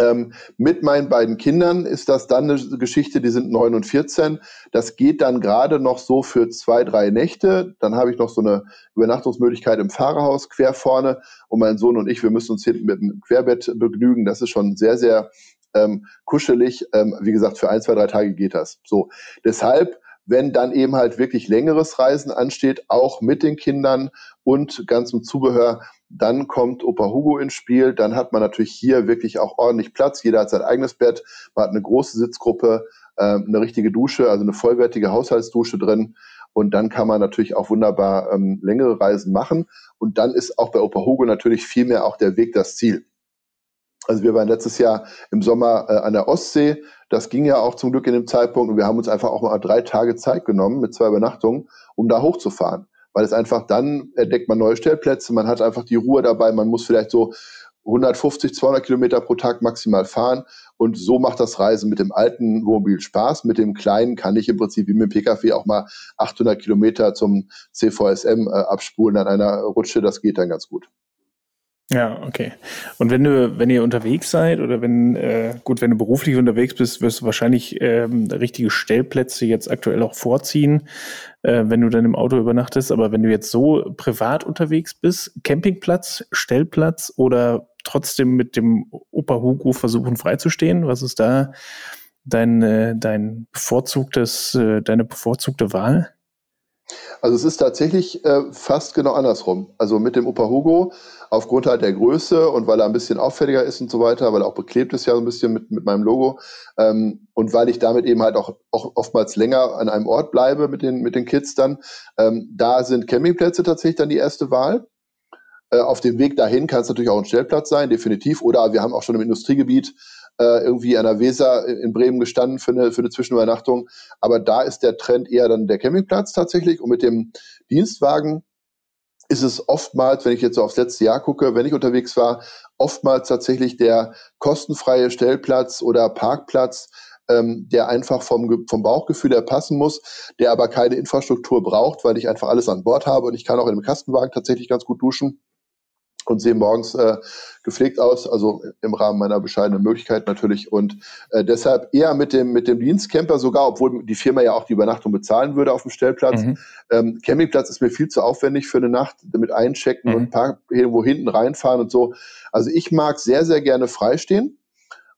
Ähm, mit meinen beiden Kindern ist das dann eine Geschichte, die sind neun und 14. Das geht dann gerade noch so für zwei, drei Nächte. Dann habe ich noch so eine Übernachtungsmöglichkeit im Fahrerhaus quer vorne. Und mein Sohn und ich, wir müssen uns hinten mit einem Querbett begnügen. Das ist schon sehr, sehr ähm, kuschelig. Ähm, wie gesagt, für ein, zwei, drei Tage geht das. So. Deshalb wenn dann eben halt wirklich längeres Reisen ansteht, auch mit den Kindern und ganzem Zubehör, dann kommt Opa Hugo ins Spiel. Dann hat man natürlich hier wirklich auch ordentlich Platz. Jeder hat sein eigenes Bett. Man hat eine große Sitzgruppe, äh, eine richtige Dusche, also eine vollwertige Haushaltsdusche drin. Und dann kann man natürlich auch wunderbar ähm, längere Reisen machen. Und dann ist auch bei Opa Hugo natürlich viel mehr auch der Weg das Ziel. Also wir waren letztes Jahr im Sommer äh, an der Ostsee. Das ging ja auch zum Glück in dem Zeitpunkt. Und wir haben uns einfach auch mal drei Tage Zeit genommen mit zwei Übernachtungen, um da hochzufahren weil es einfach dann entdeckt man neue Stellplätze, man hat einfach die Ruhe dabei, man muss vielleicht so 150, 200 Kilometer pro Tag maximal fahren und so macht das Reisen mit dem alten Wohnmobil Spaß. Mit dem kleinen kann ich im Prinzip wie mit dem Pkw auch mal 800 Kilometer zum CVSM äh, abspulen an einer Rutsche. Das geht dann ganz gut. Ja, okay. Und wenn du, wenn ihr unterwegs seid oder wenn, äh, gut, wenn du beruflich unterwegs bist, wirst du wahrscheinlich ähm, richtige Stellplätze jetzt aktuell auch vorziehen, äh, wenn du dann im Auto übernachtest. Aber wenn du jetzt so privat unterwegs bist, Campingplatz, Stellplatz oder trotzdem mit dem Opa Hugo versuchen freizustehen, was ist da dein, äh, dein bevorzugtes, äh, deine bevorzugte Wahl? Also es ist tatsächlich äh, fast genau andersrum. Also mit dem Opa Hugo, aufgrund halt der Größe und weil er ein bisschen auffälliger ist und so weiter, weil er auch beklebt ist ja so ein bisschen mit, mit meinem Logo ähm, und weil ich damit eben halt auch, auch oftmals länger an einem Ort bleibe mit den, mit den Kids dann, ähm, da sind Campingplätze tatsächlich dann die erste Wahl. Äh, auf dem Weg dahin kann es natürlich auch ein Stellplatz sein, definitiv. Oder wir haben auch schon im Industriegebiet äh, irgendwie an der Weser in Bremen gestanden für eine, für eine Zwischenübernachtung. Aber da ist der Trend eher dann der Campingplatz tatsächlich. Und mit dem Dienstwagen ist es oftmals, wenn ich jetzt so aufs letzte Jahr gucke, wenn ich unterwegs war, oftmals tatsächlich der kostenfreie Stellplatz oder Parkplatz, ähm, der einfach vom, vom Bauchgefühl her passen muss, der aber keine Infrastruktur braucht, weil ich einfach alles an Bord habe und ich kann auch in einem Kastenwagen tatsächlich ganz gut duschen und sehe morgens äh, gepflegt aus, also im Rahmen meiner bescheidenen Möglichkeit natürlich. Und äh, deshalb eher mit dem, mit dem Dienstcamper sogar, obwohl die Firma ja auch die Übernachtung bezahlen würde auf dem Stellplatz. Mhm. Ähm, Campingplatz ist mir viel zu aufwendig für eine Nacht, mit einchecken mhm. und Park irgendwo hinten reinfahren und so. Also ich mag sehr, sehr gerne freistehen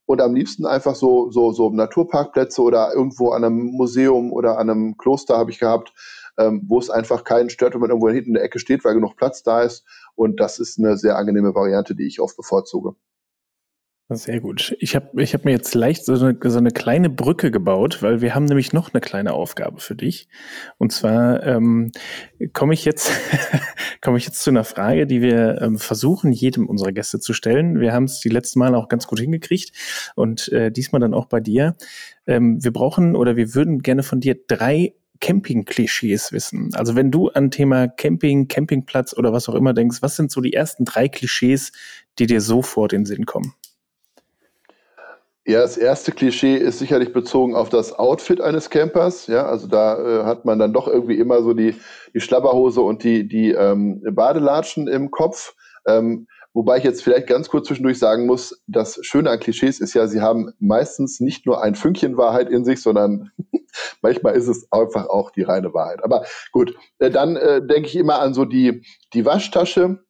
und am liebsten einfach so, so, so Naturparkplätze oder irgendwo an einem Museum oder an einem Kloster habe ich gehabt, ähm, wo es einfach keinen stört, wenn man irgendwo hinten in der Ecke steht, weil genug Platz da ist. Und das ist eine sehr angenehme Variante, die ich oft bevorzuge. Sehr gut. Ich habe ich hab mir jetzt leicht so eine, so eine kleine Brücke gebaut, weil wir haben nämlich noch eine kleine Aufgabe für dich. Und zwar ähm, komme ich jetzt komme ich jetzt zu einer Frage, die wir ähm, versuchen, jedem unserer Gäste zu stellen. Wir haben es die letzten Mal auch ganz gut hingekriegt und äh, diesmal dann auch bei dir. Ähm, wir brauchen oder wir würden gerne von dir drei Camping-Klischees wissen. Also wenn du an Thema Camping, Campingplatz oder was auch immer denkst, was sind so die ersten drei Klischees, die dir sofort in den Sinn kommen? Ja, das erste Klischee ist sicherlich bezogen auf das Outfit eines Campers. Ja, also da äh, hat man dann doch irgendwie immer so die, die Schlabberhose und die, die ähm, Badelatschen im Kopf. Ähm, Wobei ich jetzt vielleicht ganz kurz zwischendurch sagen muss, das Schöne an Klischees ist ja, sie haben meistens nicht nur ein Fünkchen Wahrheit in sich, sondern manchmal ist es einfach auch die reine Wahrheit. Aber gut, äh, dann äh, denke ich immer an so die, die Waschtasche,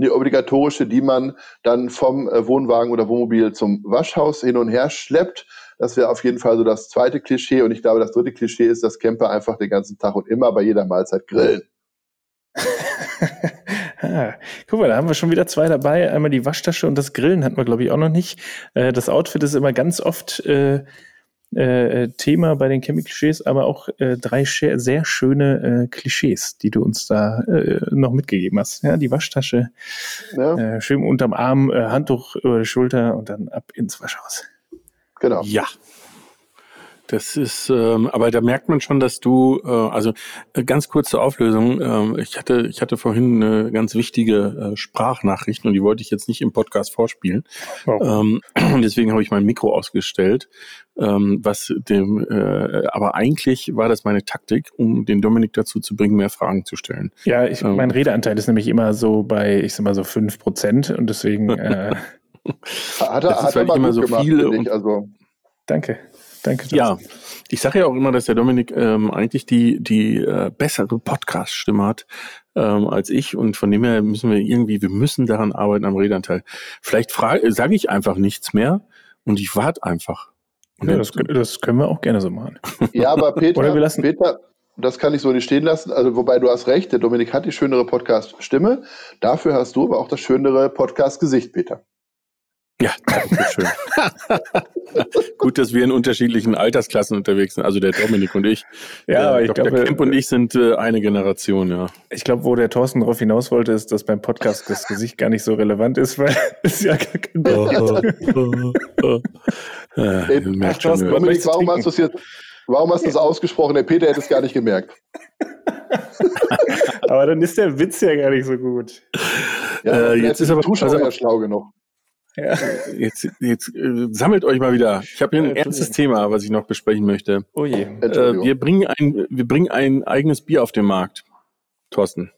die obligatorische, die man dann vom äh, Wohnwagen oder Wohnmobil zum Waschhaus hin und her schleppt. Das wäre auf jeden Fall so das zweite Klischee. Und ich glaube, das dritte Klischee ist, dass Camper einfach den ganzen Tag und immer bei jeder Mahlzeit grillen. Ja, guck mal, da haben wir schon wieder zwei dabei. Einmal die Waschtasche und das Grillen hatten wir, glaube ich, auch noch nicht. Äh, das Outfit ist immer ganz oft äh, äh, Thema bei den Camping-Klischees, aber auch äh, drei sehr schöne äh, Klischees, die du uns da äh, noch mitgegeben hast. Ja, die Waschtasche, ja. Schön unterm Arm, Handtuch über die Schulter und dann ab ins Waschhaus. Genau. Ja, das ist, ähm, aber da merkt man schon, dass du, äh, also äh, ganz kurze Auflösung. Äh, ich hatte, ich hatte vorhin eine ganz wichtige äh, Sprachnachricht und die wollte ich jetzt nicht im Podcast vorspielen. Oh. Ähm, deswegen habe ich mein Mikro ausgestellt. Ähm, was dem, äh, aber eigentlich war das meine Taktik, um den Dominik dazu zu bringen, mehr Fragen zu stellen. Ja, ich, ähm, mein Redeanteil ist nämlich immer so bei, ich sag mal so fünf Prozent und deswegen. Äh, hat er, hat er immer so gemacht, viele. Und, also. Danke. Danke. Ja, ich sage ja auch immer, dass der Dominik ähm, eigentlich die, die äh, bessere Podcast-Stimme hat ähm, als ich und von dem her müssen wir irgendwie, wir müssen daran arbeiten am Redanteil. Vielleicht sage ich einfach nichts mehr und ich warte einfach. Ja, das, das, können wir auch gerne so machen. Ja, aber Peter, Oder wir lassen Peter, das kann ich so nicht stehen lassen. Also, wobei du hast recht, der Dominik hat die schönere Podcast-Stimme. Dafür hast du aber auch das schönere Podcast-Gesicht, Peter. Ja, danke schön. Gut, dass wir in unterschiedlichen Altersklassen unterwegs sind, also der Dominik und ich. Ja, aber ich Dr. glaube, Kemp und ich sind äh, eine Generation, ja. Ich glaube, wo der Thorsten darauf hinaus wollte, ist, dass beim Podcast das Gesicht gar nicht so relevant ist, weil es ja gar kein oh, oh, oh, ja, Ey, Ach, Thorsten, Dominik, warum hast du es jetzt, warum hast du es ausgesprochen? Der Peter hätte es gar nicht gemerkt. aber dann ist der Witz ja gar nicht so gut. Ja, äh, jetzt ist aber Zuschauer also, ja schlau genug. Ja. Jetzt, jetzt äh, sammelt euch mal wieder. Ich habe hier ein ernstes Thema, was ich noch besprechen möchte. Oh je. Äh, wir, bringen ein, wir bringen ein eigenes Bier auf den Markt. Thorsten.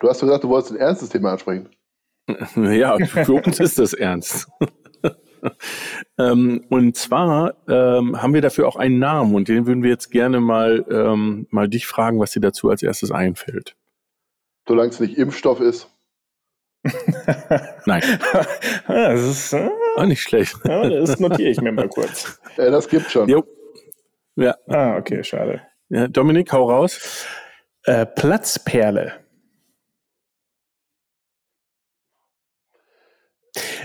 Du hast gesagt, du wolltest ein ernstes Thema ansprechen. ja, für uns ist das ernst. ähm, und zwar ähm, haben wir dafür auch einen Namen und den würden wir jetzt gerne mal, ähm, mal dich fragen, was dir dazu als erstes einfällt. Solange es nicht Impfstoff ist. Nein. Das ist äh, auch nicht schlecht. Ja, das notiere ich mir mal kurz. Ja, das gibt schon. Jo. Ja. Ah, okay, schade. Ja, Dominik, hau raus. Äh, Platzperle.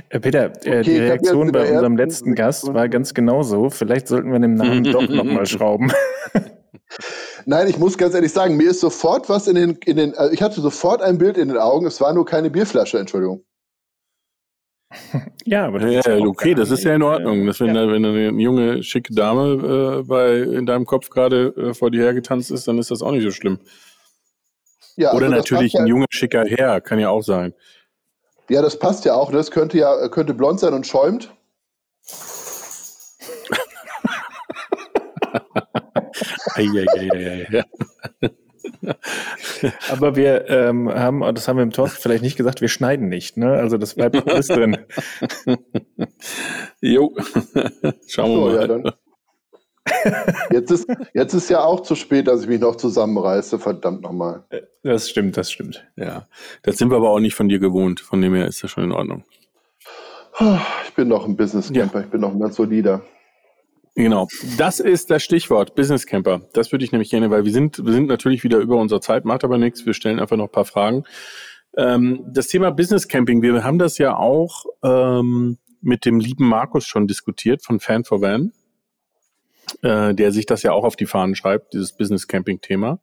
Äh, Peter, äh, okay, die Reaktion bei unserem letzten Gast war ganz genauso. Vielleicht sollten wir den Namen doch nochmal schrauben. Nein, ich muss ganz ehrlich sagen, mir ist sofort was in den, in den, also ich hatte sofort ein Bild in den Augen, es war nur keine Bierflasche, Entschuldigung. Ja, aber das ja, okay, das ist ja in Ordnung. Dass wenn, ja. da, wenn eine junge, schicke Dame äh, bei, in deinem Kopf gerade äh, vor dir hergetanzt ist, dann ist das auch nicht so schlimm. Ja, Oder also natürlich ein junger, schicker Herr, kann ja auch sein. Ja, das passt ja auch. Das könnte ja könnte blond sein und schäumt. Aber wir ähm, haben, das haben wir im Talk vielleicht nicht gesagt, wir schneiden nicht, ne? Also das bleibt alles drin. Jo, schauen wir mal. Ja, dann. Jetzt ist, jetzt ist ja auch zu spät, dass ich mich noch zusammenreiße, verdammt nochmal. Das stimmt, das stimmt. Ja, das sind wir aber auch nicht von dir gewohnt. Von dem her ist das schon in Ordnung. Ich bin noch ein Business Camper, ja. ich bin noch ein ganz solider. Genau, das ist das Stichwort Business Camper. Das würde ich nämlich gerne, weil wir sind, wir sind natürlich wieder über unsere Zeit, macht aber nichts. Wir stellen einfach noch ein paar Fragen. Ähm, das Thema Business Camping, wir haben das ja auch ähm, mit dem lieben Markus schon diskutiert von Fan for Van, äh, der sich das ja auch auf die Fahnen schreibt, dieses Business Camping Thema.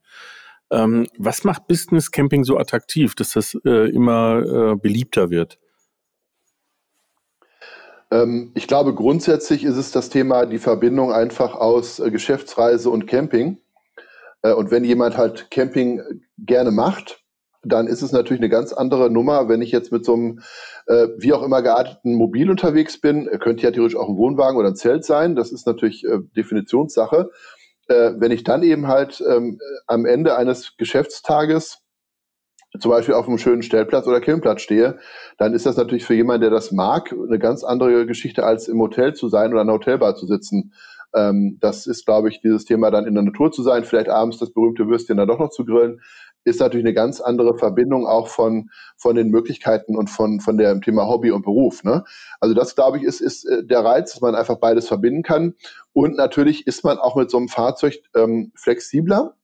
Ähm, was macht Business Camping so attraktiv, dass das äh, immer äh, beliebter wird? Ähm, ich glaube, grundsätzlich ist es das Thema die Verbindung einfach aus äh, Geschäftsreise und Camping. Äh, und wenn jemand halt Camping gerne macht, dann ist es natürlich eine ganz andere Nummer, wenn ich jetzt mit so einem äh, wie auch immer gearteten Mobil unterwegs bin. Könnte ja theoretisch auch ein Wohnwagen oder ein Zelt sein. Das ist natürlich äh, Definitionssache. Äh, wenn ich dann eben halt ähm, am Ende eines Geschäftstages zum Beispiel auf einem schönen Stellplatz oder Campingplatz stehe, dann ist das natürlich für jemanden, der das mag, eine ganz andere Geschichte, als im Hotel zu sein oder in einer Hotelbar zu sitzen. Ähm, das ist, glaube ich, dieses Thema dann in der Natur zu sein, vielleicht abends das berühmte Würstchen dann doch noch zu grillen, ist natürlich eine ganz andere Verbindung auch von, von den Möglichkeiten und von, von dem Thema Hobby und Beruf. Ne? Also das, glaube ich, ist, ist äh, der Reiz, dass man einfach beides verbinden kann. Und natürlich ist man auch mit so einem Fahrzeug ähm, flexibler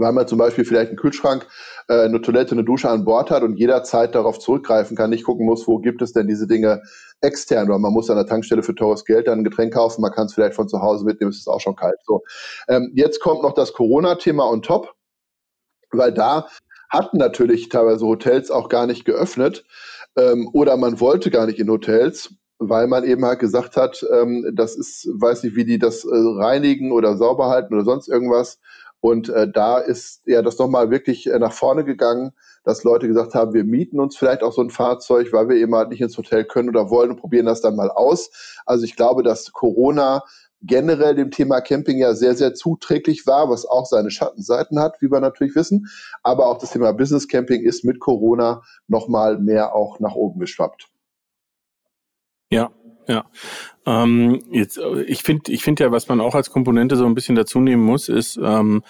weil man zum Beispiel vielleicht einen Kühlschrank, äh, eine Toilette, eine Dusche an Bord hat und jederzeit darauf zurückgreifen kann, nicht gucken muss, wo gibt es denn diese Dinge extern, weil man muss an der Tankstelle für teures Geld dann ein Getränk kaufen, man kann es vielleicht von zu Hause mitnehmen, es ist auch schon kalt. So, ähm, jetzt kommt noch das Corona-Thema on top, weil da hatten natürlich teilweise Hotels auch gar nicht geöffnet ähm, oder man wollte gar nicht in Hotels weil man eben halt gesagt hat, ähm, das ist, weiß nicht, wie die das äh, reinigen oder sauber halten oder sonst irgendwas. Und äh, da ist ja das nochmal wirklich äh, nach vorne gegangen, dass Leute gesagt haben, wir mieten uns vielleicht auch so ein Fahrzeug, weil wir eben halt nicht ins Hotel können oder wollen und probieren das dann mal aus. Also ich glaube, dass Corona generell dem Thema Camping ja sehr, sehr zuträglich war, was auch seine Schattenseiten hat, wie wir natürlich wissen. Aber auch das Thema Business Camping ist mit Corona nochmal mehr auch nach oben geschwappt. Ja, ja. Ähm, jetzt, äh, ich finde, ich finde ja, was man auch als Komponente so ein bisschen dazu nehmen muss, ist, ähm,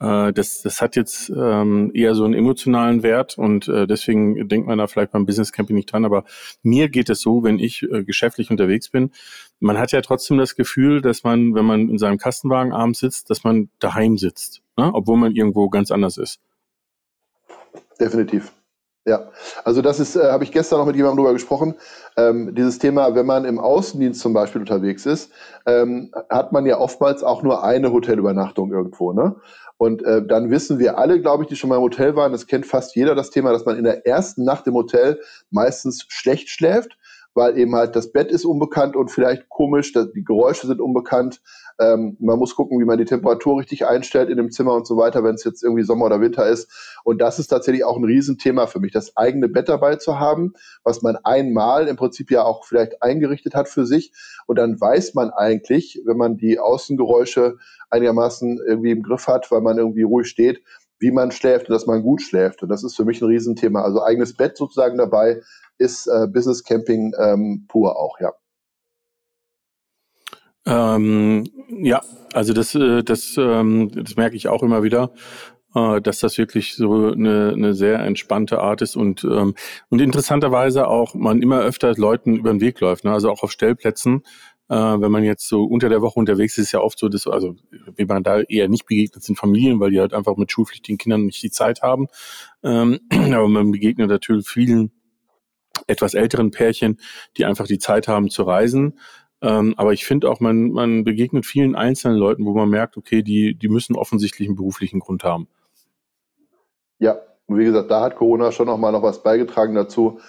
äh, das, das hat jetzt ähm, eher so einen emotionalen Wert und äh, deswegen denkt man da vielleicht beim Business Camping nicht dran. Aber mir geht es so, wenn ich äh, geschäftlich unterwegs bin, man hat ja trotzdem das Gefühl, dass man, wenn man in seinem Kastenwagen abends sitzt, dass man daheim sitzt, ne? obwohl man irgendwo ganz anders ist. Definitiv. Ja, also das ist, äh, habe ich gestern noch mit jemandem drüber gesprochen. Ähm, dieses Thema, wenn man im Außendienst zum Beispiel unterwegs ist, ähm, hat man ja oftmals auch nur eine Hotelübernachtung irgendwo, ne? Und äh, dann wissen wir alle, glaube ich, die schon mal im Hotel waren, das kennt fast jeder das Thema, dass man in der ersten Nacht im Hotel meistens schlecht schläft weil eben halt das Bett ist unbekannt und vielleicht komisch, die Geräusche sind unbekannt. Ähm, man muss gucken, wie man die Temperatur richtig einstellt in dem Zimmer und so weiter, wenn es jetzt irgendwie Sommer oder Winter ist. Und das ist tatsächlich auch ein Riesenthema für mich, das eigene Bett dabei zu haben, was man einmal im Prinzip ja auch vielleicht eingerichtet hat für sich. Und dann weiß man eigentlich, wenn man die Außengeräusche einigermaßen irgendwie im Griff hat, weil man irgendwie ruhig steht, wie man schläft und dass man gut schläft. Und das ist für mich ein Riesenthema. Also eigenes Bett sozusagen dabei ist äh, Business Camping ähm, pur auch, ja. Ähm, ja, also das, äh, das, ähm, das merke ich auch immer wieder, äh, dass das wirklich so eine, eine sehr entspannte Art ist und, ähm, und interessanterweise auch man immer öfter Leuten über den Weg läuft, ne? also auch auf Stellplätzen. Äh, wenn man jetzt so unter der Woche unterwegs ist, ist ja oft so, dass, also wie man da eher nicht begegnet, sind Familien, weil die halt einfach mit schulpflichtigen Kindern nicht die Zeit haben. Ähm, aber man begegnet natürlich vielen etwas älteren Pärchen, die einfach die Zeit haben zu reisen. Ähm, aber ich finde auch, man, man begegnet vielen einzelnen Leuten, wo man merkt, okay, die, die müssen offensichtlich einen beruflichen Grund haben. Ja, und wie gesagt, da hat Corona schon noch mal noch was beigetragen dazu,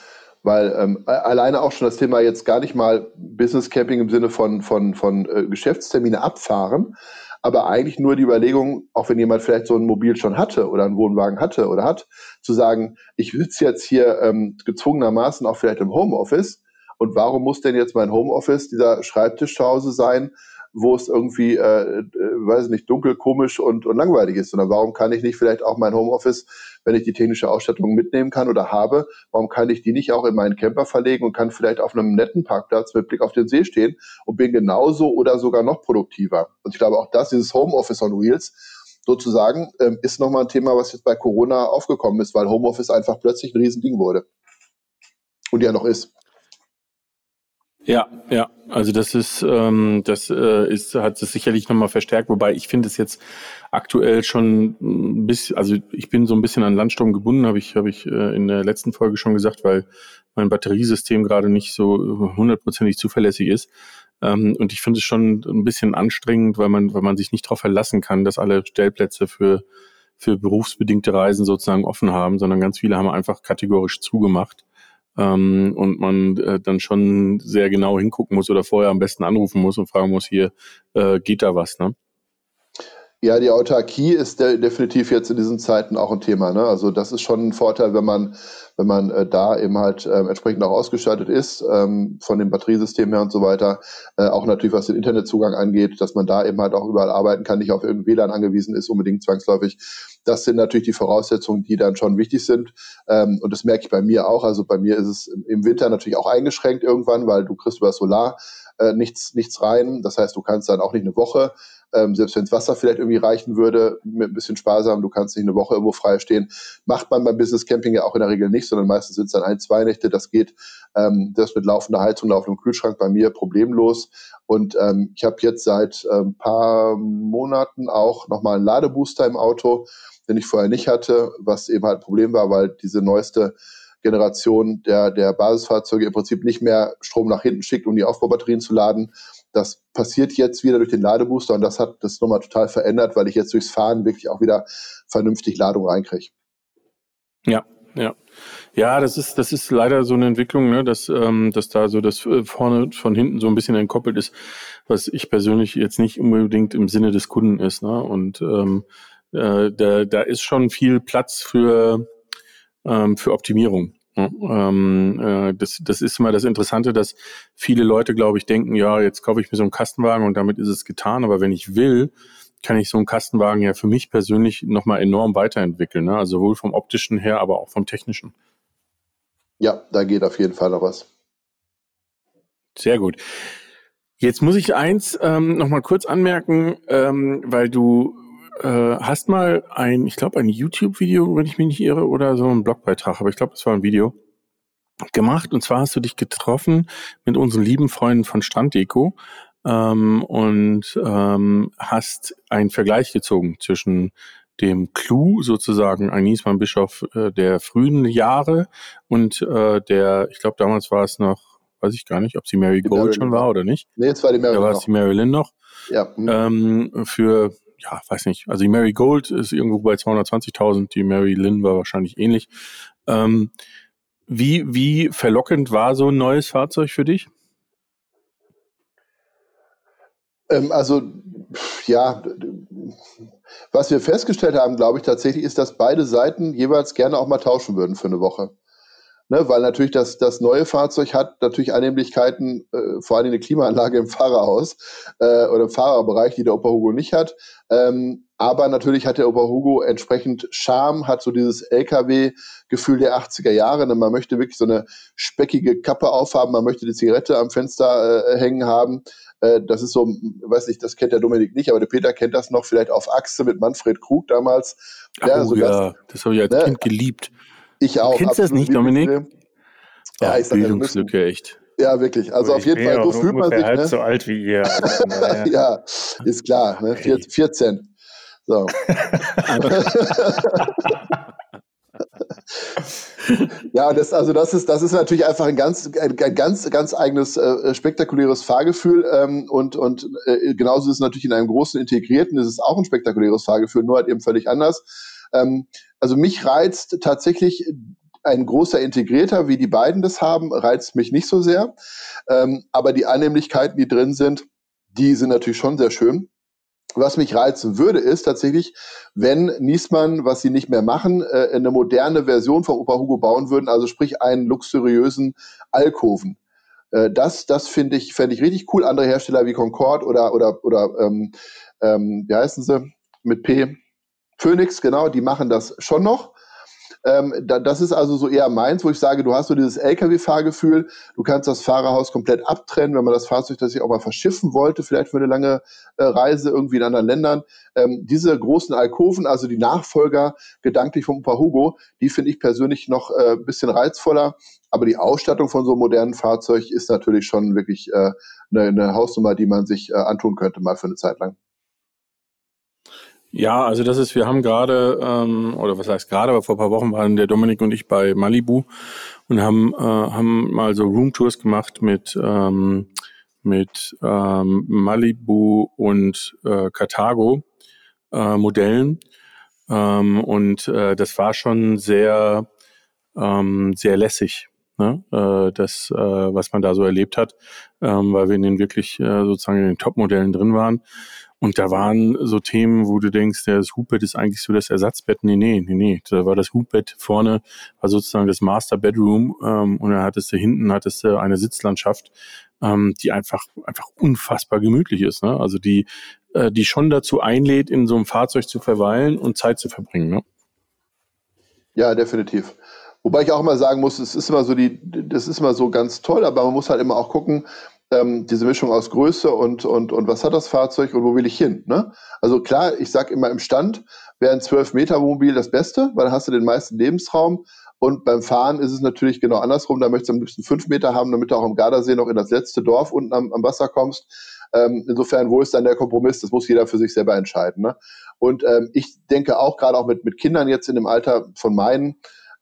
weil ähm, alleine auch schon das Thema jetzt gar nicht mal Business Camping im Sinne von, von, von äh, Geschäftstermine abfahren, aber eigentlich nur die Überlegung, auch wenn jemand vielleicht so ein Mobil schon hatte oder einen Wohnwagen hatte oder hat, zu sagen, ich sitze jetzt hier ähm, gezwungenermaßen auch vielleicht im Homeoffice. Und warum muss denn jetzt mein Homeoffice dieser Schreibtisch zu Hause sein, wo es irgendwie, äh, äh, weiß nicht, dunkel, komisch und, und langweilig ist, sondern warum kann ich nicht vielleicht auch mein Homeoffice, wenn ich die technische Ausstattung mitnehmen kann oder habe, warum kann ich die nicht auch in meinen Camper verlegen und kann vielleicht auf einem netten Parkplatz mit Blick auf den See stehen und bin genauso oder sogar noch produktiver. Und ich glaube auch das, dieses Homeoffice on Wheels, sozusagen, ähm, ist nochmal ein Thema, was jetzt bei Corona aufgekommen ist, weil Homeoffice einfach plötzlich ein Riesending wurde. Und ja noch ist. Ja, ja, also das ist, ähm, das äh, ist, hat es sicherlich nochmal verstärkt, wobei ich finde es jetzt aktuell schon ein bisschen, also ich bin so ein bisschen an Landsturm gebunden, habe ich, habe ich äh, in der letzten Folge schon gesagt, weil mein Batteriesystem gerade nicht so hundertprozentig zuverlässig ist. Ähm, und ich finde es schon ein bisschen anstrengend, weil man, weil man sich nicht darauf verlassen kann, dass alle Stellplätze für, für berufsbedingte Reisen sozusagen offen haben, sondern ganz viele haben einfach kategorisch zugemacht ähm, und man äh, dann schon sehr genau hingucken muss oder vorher am besten anrufen muss und fragen muss, hier äh, geht da was, ne? Ja, die Autarkie ist de definitiv jetzt in diesen Zeiten auch ein Thema. Ne? Also das ist schon ein Vorteil, wenn man, wenn man äh, da eben halt äh, entsprechend auch ausgestattet ist, ähm, von dem Batteriesystem her und so weiter. Äh, auch natürlich, was den Internetzugang angeht, dass man da eben halt auch überall arbeiten kann, nicht auf irgendein WLAN angewiesen ist, unbedingt zwangsläufig. Das sind natürlich die Voraussetzungen, die dann schon wichtig sind. Ähm, und das merke ich bei mir auch. Also bei mir ist es im Winter natürlich auch eingeschränkt irgendwann, weil du kriegst über Solar äh, nichts, nichts rein. Das heißt, du kannst dann auch nicht eine Woche ähm, selbst wenn das Wasser vielleicht irgendwie reichen würde, mit ein bisschen sparsam, du kannst nicht eine Woche irgendwo frei stehen, macht man beim Business Camping ja auch in der Regel nicht, sondern meistens sind es dann ein, zwei Nächte. Das geht, ähm, das mit laufender Heizung, laufendem Kühlschrank bei mir problemlos. Und ähm, ich habe jetzt seit ein ähm, paar Monaten auch nochmal einen Ladebooster im Auto, den ich vorher nicht hatte, was eben halt ein Problem war, weil diese neueste Generation der, der Basisfahrzeuge im Prinzip nicht mehr Strom nach hinten schickt, um die Aufbaubatterien zu laden. Das passiert jetzt wieder durch den Ladebooster und das hat das nochmal total verändert, weil ich jetzt durchs Fahren wirklich auch wieder vernünftig Ladung reinkriege. Ja, ja. Ja, das ist, das ist leider so eine Entwicklung, ne, dass, ähm, dass da so das äh, vorne von hinten so ein bisschen entkoppelt ist, was ich persönlich jetzt nicht unbedingt im Sinne des Kunden ist. Ne? Und ähm, äh, da, da ist schon viel Platz für, ähm, für Optimierung. Ähm, äh, das, das ist immer das Interessante, dass viele Leute, glaube ich, denken, ja, jetzt kaufe ich mir so einen Kastenwagen und damit ist es getan. Aber wenn ich will, kann ich so einen Kastenwagen ja für mich persönlich nochmal enorm weiterentwickeln. Ne? Also sowohl vom optischen her, aber auch vom technischen. Ja, da geht auf jeden Fall noch was. Sehr gut. Jetzt muss ich eins ähm, nochmal kurz anmerken, ähm, weil du äh, hast mal ein, ich glaube, ein YouTube-Video, wenn ich mich nicht irre, oder so ein Blogbeitrag, aber ich glaube, es war ein Video gemacht. Und zwar hast du dich getroffen mit unseren lieben Freunden von Stranddeko ähm, und ähm, hast einen Vergleich gezogen zwischen dem Clou sozusagen ein Niesmann Bischof äh, der frühen Jahre und äh, der, ich glaube damals war es noch, weiß ich gar nicht, ob sie Mary Gold schon war oder nicht. Nee, jetzt war die Mary Da war es die Marilyn noch. Ja. Mhm. Ähm, für ja, weiß nicht. Also die Mary Gold ist irgendwo bei 220.000, die Mary Lynn war wahrscheinlich ähnlich. Ähm, wie, wie verlockend war so ein neues Fahrzeug für dich? Ähm, also, ja, was wir festgestellt haben, glaube ich, tatsächlich ist, dass beide Seiten jeweils gerne auch mal tauschen würden für eine Woche. Ne, weil natürlich das, das neue Fahrzeug hat natürlich Annehmlichkeiten, äh, vor allem eine Klimaanlage im Fahrerhaus äh, oder im Fahrerbereich, die der Opa Hugo nicht hat. Ähm, aber natürlich hat der Opa Hugo entsprechend Charme, hat so dieses LKW-Gefühl der 80er Jahre. Ne? Man möchte wirklich so eine speckige Kappe aufhaben, man möchte die Zigarette am Fenster äh, hängen haben. Äh, das ist so, weiß nicht, das kennt der Dominik nicht, aber der Peter kennt das noch, vielleicht auf Achse mit Manfred Krug damals. Ach, ja, so ja, das, das habe ich als ne? Kind geliebt. Ich auch. Du kennst das nicht, Dominik? Ja, ich sag, Bildungslücke, echt. Ja, wirklich. Also auf jeden Fall, so fühlt man sich. halb ne? so alt wie ihr. Also, ja, ist klar. Ne? 14. So. ja, das, also das ist, das ist natürlich einfach ein ganz, ein, ein ganz, ganz eigenes, äh, spektakuläres Fahrgefühl. Ähm, und und äh, genauso ist es natürlich in einem großen integrierten, ist es auch ein spektakuläres Fahrgefühl, nur halt eben völlig anders. Ähm, also mich reizt tatsächlich ein großer Integrierter, wie die beiden das haben, reizt mich nicht so sehr. Ähm, aber die Annehmlichkeiten, die drin sind, die sind natürlich schon sehr schön. Was mich reizen würde, ist tatsächlich, wenn Niesmann, was sie nicht mehr machen, äh, eine moderne Version vom Opa Hugo bauen würden, also sprich einen luxuriösen Alkoven. Äh, das das finde ich, fände ich richtig cool. Andere Hersteller wie Concorde oder, oder, oder ähm, ähm, wie heißen sie? Mit P, Phoenix, genau, die machen das schon noch. Ähm, da, das ist also so eher meins, wo ich sage, du hast so dieses Lkw-Fahrgefühl, du kannst das Fahrerhaus komplett abtrennen, wenn man das Fahrzeug das ich auch mal verschiffen wollte, vielleicht für eine lange äh, Reise irgendwie in anderen Ländern. Ähm, diese großen Alkoven, also die Nachfolger gedanklich vom Opa Hugo, die finde ich persönlich noch äh, ein bisschen reizvoller. Aber die Ausstattung von so einem modernen Fahrzeug ist natürlich schon wirklich äh, eine, eine Hausnummer, die man sich äh, antun könnte, mal für eine Zeit lang. Ja, also das ist, wir haben gerade, ähm, oder was heißt gerade, aber vor ein paar Wochen waren der Dominik und ich bei Malibu und haben, äh, haben mal so Roomtours gemacht mit, ähm, mit ähm, Malibu und äh, Carthago äh, Modellen. Ähm, und äh, das war schon sehr, ähm, sehr lässig, ne? äh, das, äh, was man da so erlebt hat, ähm, weil wir in den wirklich äh, sozusagen in den Top-Modellen drin waren. Und da waren so Themen, wo du denkst, das Hubbett ist eigentlich so das Ersatzbett. Nee, nee, nee, nee. Da war das Hubbett vorne, war sozusagen das Master Bedroom ähm, und dann hattest du hinten hattest du eine Sitzlandschaft, ähm, die einfach, einfach unfassbar gemütlich ist. Ne? Also die, äh, die schon dazu einlädt, in so einem Fahrzeug zu verweilen und Zeit zu verbringen. Ne? Ja, definitiv. Wobei ich auch immer sagen muss, es ist immer so die, das ist immer so ganz toll, aber man muss halt immer auch gucken, ähm, diese Mischung aus Größe und, und, und was hat das Fahrzeug und wo will ich hin. Ne? Also klar, ich sage immer im Stand wäre ein 12 Meter Wohnmobil das Beste, weil dann hast du den meisten Lebensraum. Und beim Fahren ist es natürlich genau andersrum. Da möchtest du am liebsten fünf Meter haben, damit du auch am Gardasee noch in das letzte Dorf unten am, am Wasser kommst. Ähm, insofern, wo ist dann der Kompromiss? Das muss jeder für sich selber entscheiden. Ne? Und ähm, ich denke auch gerade auch mit, mit Kindern jetzt in dem Alter von meinen,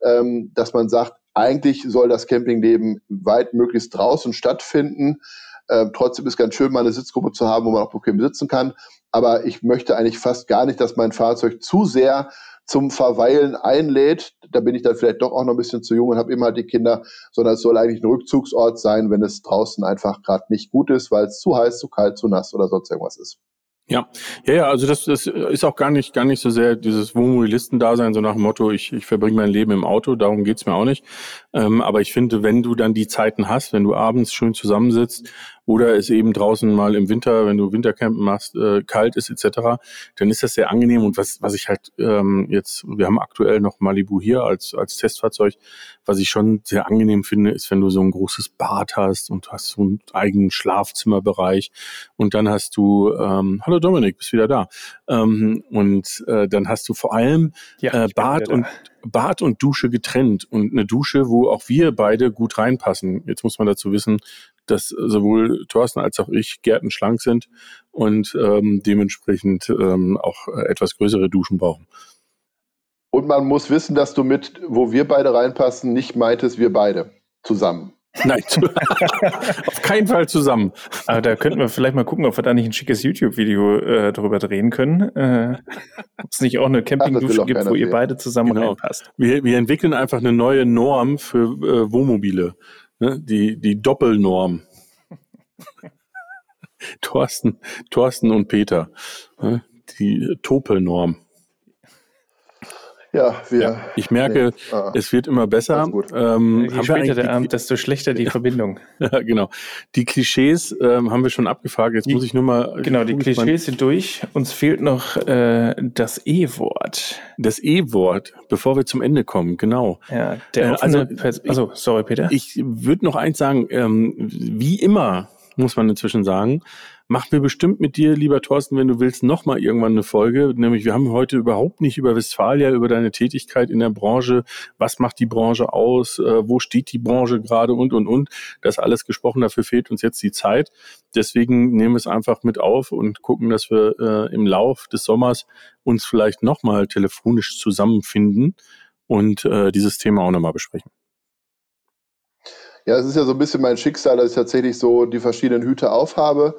ähm, dass man sagt, eigentlich soll das Campingleben weit möglichst draußen stattfinden. Ähm, trotzdem ist ganz schön, mal eine Sitzgruppe zu haben, wo man auch bequem sitzen kann. Aber ich möchte eigentlich fast gar nicht, dass mein Fahrzeug zu sehr zum Verweilen einlädt. Da bin ich dann vielleicht doch auch noch ein bisschen zu jung und habe immer halt die Kinder, sondern es soll eigentlich ein Rückzugsort sein, wenn es draußen einfach gerade nicht gut ist, weil es zu heiß, zu kalt, zu nass oder sonst irgendwas ist. Ja, ja, ja, also das, das ist auch gar nicht, gar nicht so sehr dieses Wohnmobilisten-Dasein, so nach dem Motto, ich, ich verbringe mein Leben im Auto, darum geht's mir auch nicht. Ähm, aber ich finde, wenn du dann die Zeiten hast, wenn du abends schön zusammensitzt oder es eben draußen mal im Winter, wenn du Wintercampen machst, äh, kalt ist etc., dann ist das sehr angenehm. Und was, was ich halt ähm, jetzt, wir haben aktuell noch Malibu hier als, als Testfahrzeug, was ich schon sehr angenehm finde, ist, wenn du so ein großes Bad hast und du hast so einen eigenen Schlafzimmerbereich und dann hast du, ähm, hallo Dominik, bist wieder da. Ähm, und äh, dann hast du vor allem ja, äh, Bad und Bad und Dusche getrennt und eine Dusche, wo auch wir beide gut reinpassen. Jetzt muss man dazu wissen, dass sowohl Thorsten als auch ich gärtenschlank sind und ähm, dementsprechend ähm, auch äh, etwas größere Duschen brauchen. Und man muss wissen, dass du mit, wo wir beide reinpassen, nicht meintest, wir beide zusammen. Nein, auf keinen Fall zusammen. Aber da könnten wir vielleicht mal gucken, ob wir da nicht ein schickes YouTube-Video äh, darüber drehen können. Äh, ob es nicht auch eine Campingdusche gibt, wo sehen. ihr beide zusammen genau. reinpasst. Wir, wir entwickeln einfach eine neue Norm für äh, Wohnmobile. Ne? Die, die Doppelnorm. Thorsten, Thorsten und Peter. Ne? Die Topelnorm. Ja, wir. Ja, ich merke, nee. ah, es wird immer besser. Ähm, Je später der Abend, desto schlechter die Verbindung. ja, genau. Die Klischees ähm, haben wir schon abgefragt. Jetzt die, muss ich nur mal. Genau, die Klischees sind durch. Uns fehlt noch äh, das E-Wort. Das E-Wort, bevor wir zum Ende kommen, genau. Ja, der äh, also, also, sorry, Peter. Ich würde noch eins sagen, ähm, wie immer, muss man inzwischen sagen, Machen wir bestimmt mit dir, lieber Thorsten, wenn du willst, nochmal irgendwann eine Folge. Nämlich, wir haben heute überhaupt nicht über Westfalia, über deine Tätigkeit in der Branche, was macht die Branche aus, äh, wo steht die Branche gerade und, und, und. Das alles gesprochen, dafür fehlt uns jetzt die Zeit. Deswegen nehmen wir es einfach mit auf und gucken, dass wir äh, im Lauf des Sommers uns vielleicht nochmal telefonisch zusammenfinden und äh, dieses Thema auch nochmal besprechen. Ja, es ist ja so ein bisschen mein Schicksal, dass ich tatsächlich so die verschiedenen Hüte aufhabe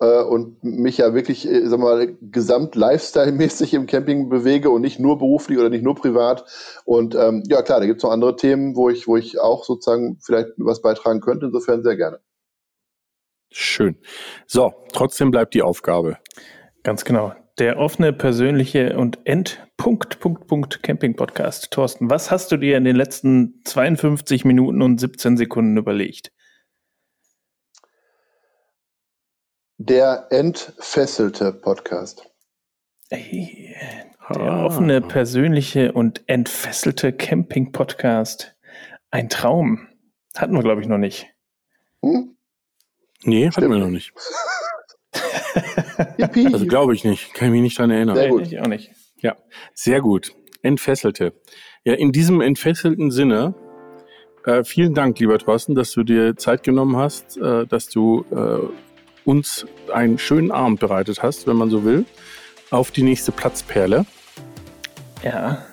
äh, und mich ja wirklich, äh, sag mal, gesamt Lifestyle-mäßig im Camping bewege und nicht nur beruflich oder nicht nur privat. Und ähm, ja, klar, da gibt es noch andere Themen, wo ich, wo ich auch sozusagen vielleicht was beitragen könnte. Insofern sehr gerne. Schön. So, trotzdem bleibt die Aufgabe. Ganz genau. Der offene, persönliche und Endpunkt, Punkt, Punkt Camping Podcast. Thorsten, was hast du dir in den letzten 52 Minuten und 17 Sekunden überlegt? Der entfesselte Podcast. Hey, der ah. offene, persönliche und entfesselte Camping-Podcast. Ein Traum. Hatten wir, glaube ich, noch nicht. Hm? Nee, Stimmt. hatten wir noch nicht. also glaube ich nicht. Kann ich mich nicht dran erinnern. Sehr gut. Ich auch nicht. Ja, sehr gut. Entfesselte. Ja, in diesem entfesselten Sinne, äh, vielen Dank, lieber Thorsten, dass du dir Zeit genommen hast, äh, dass du äh, uns einen schönen Abend bereitet hast, wenn man so will, auf die nächste Platzperle. Ja,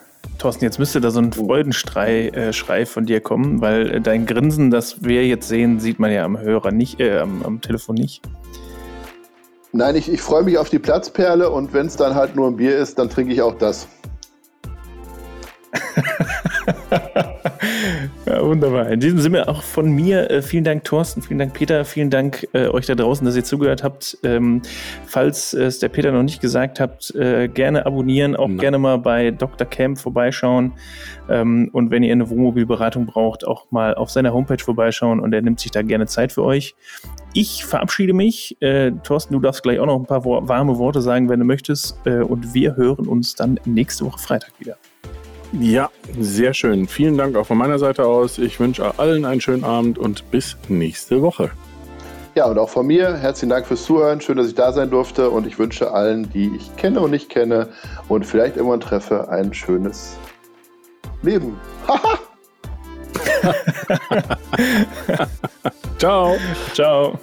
Thorsten, jetzt müsste da so ein Freudenschrei äh, Schrei von dir kommen, weil äh, dein Grinsen, das wir jetzt sehen, sieht man ja am Hörer nicht, äh, am, am Telefon nicht. Nein, ich, ich freue mich auf die Platzperle und wenn es dann halt nur ein Bier ist, dann trinke ich auch das. ja, wunderbar. In diesem Sinne auch von mir äh, vielen Dank, Thorsten, vielen Dank, Peter, vielen Dank äh, euch da draußen, dass ihr zugehört habt. Ähm, falls es der Peter noch nicht gesagt habt, äh, gerne abonnieren, auch Nein. gerne mal bei Dr. Camp vorbeischauen. Ähm, und wenn ihr eine Wohnmobilberatung braucht, auch mal auf seiner Homepage vorbeischauen und er nimmt sich da gerne Zeit für euch. Ich verabschiede mich. Äh, Thorsten, du darfst gleich auch noch ein paar warme Worte sagen, wenn du möchtest. Äh, und wir hören uns dann nächste Woche Freitag wieder. Ja, sehr schön. Vielen Dank auch von meiner Seite aus. Ich wünsche allen einen schönen Abend und bis nächste Woche. Ja, und auch von mir herzlichen Dank fürs Zuhören. Schön, dass ich da sein durfte und ich wünsche allen, die ich kenne und nicht kenne und vielleicht irgendwann treffe, ein schönes Leben. Haha! Ciao. Ciao.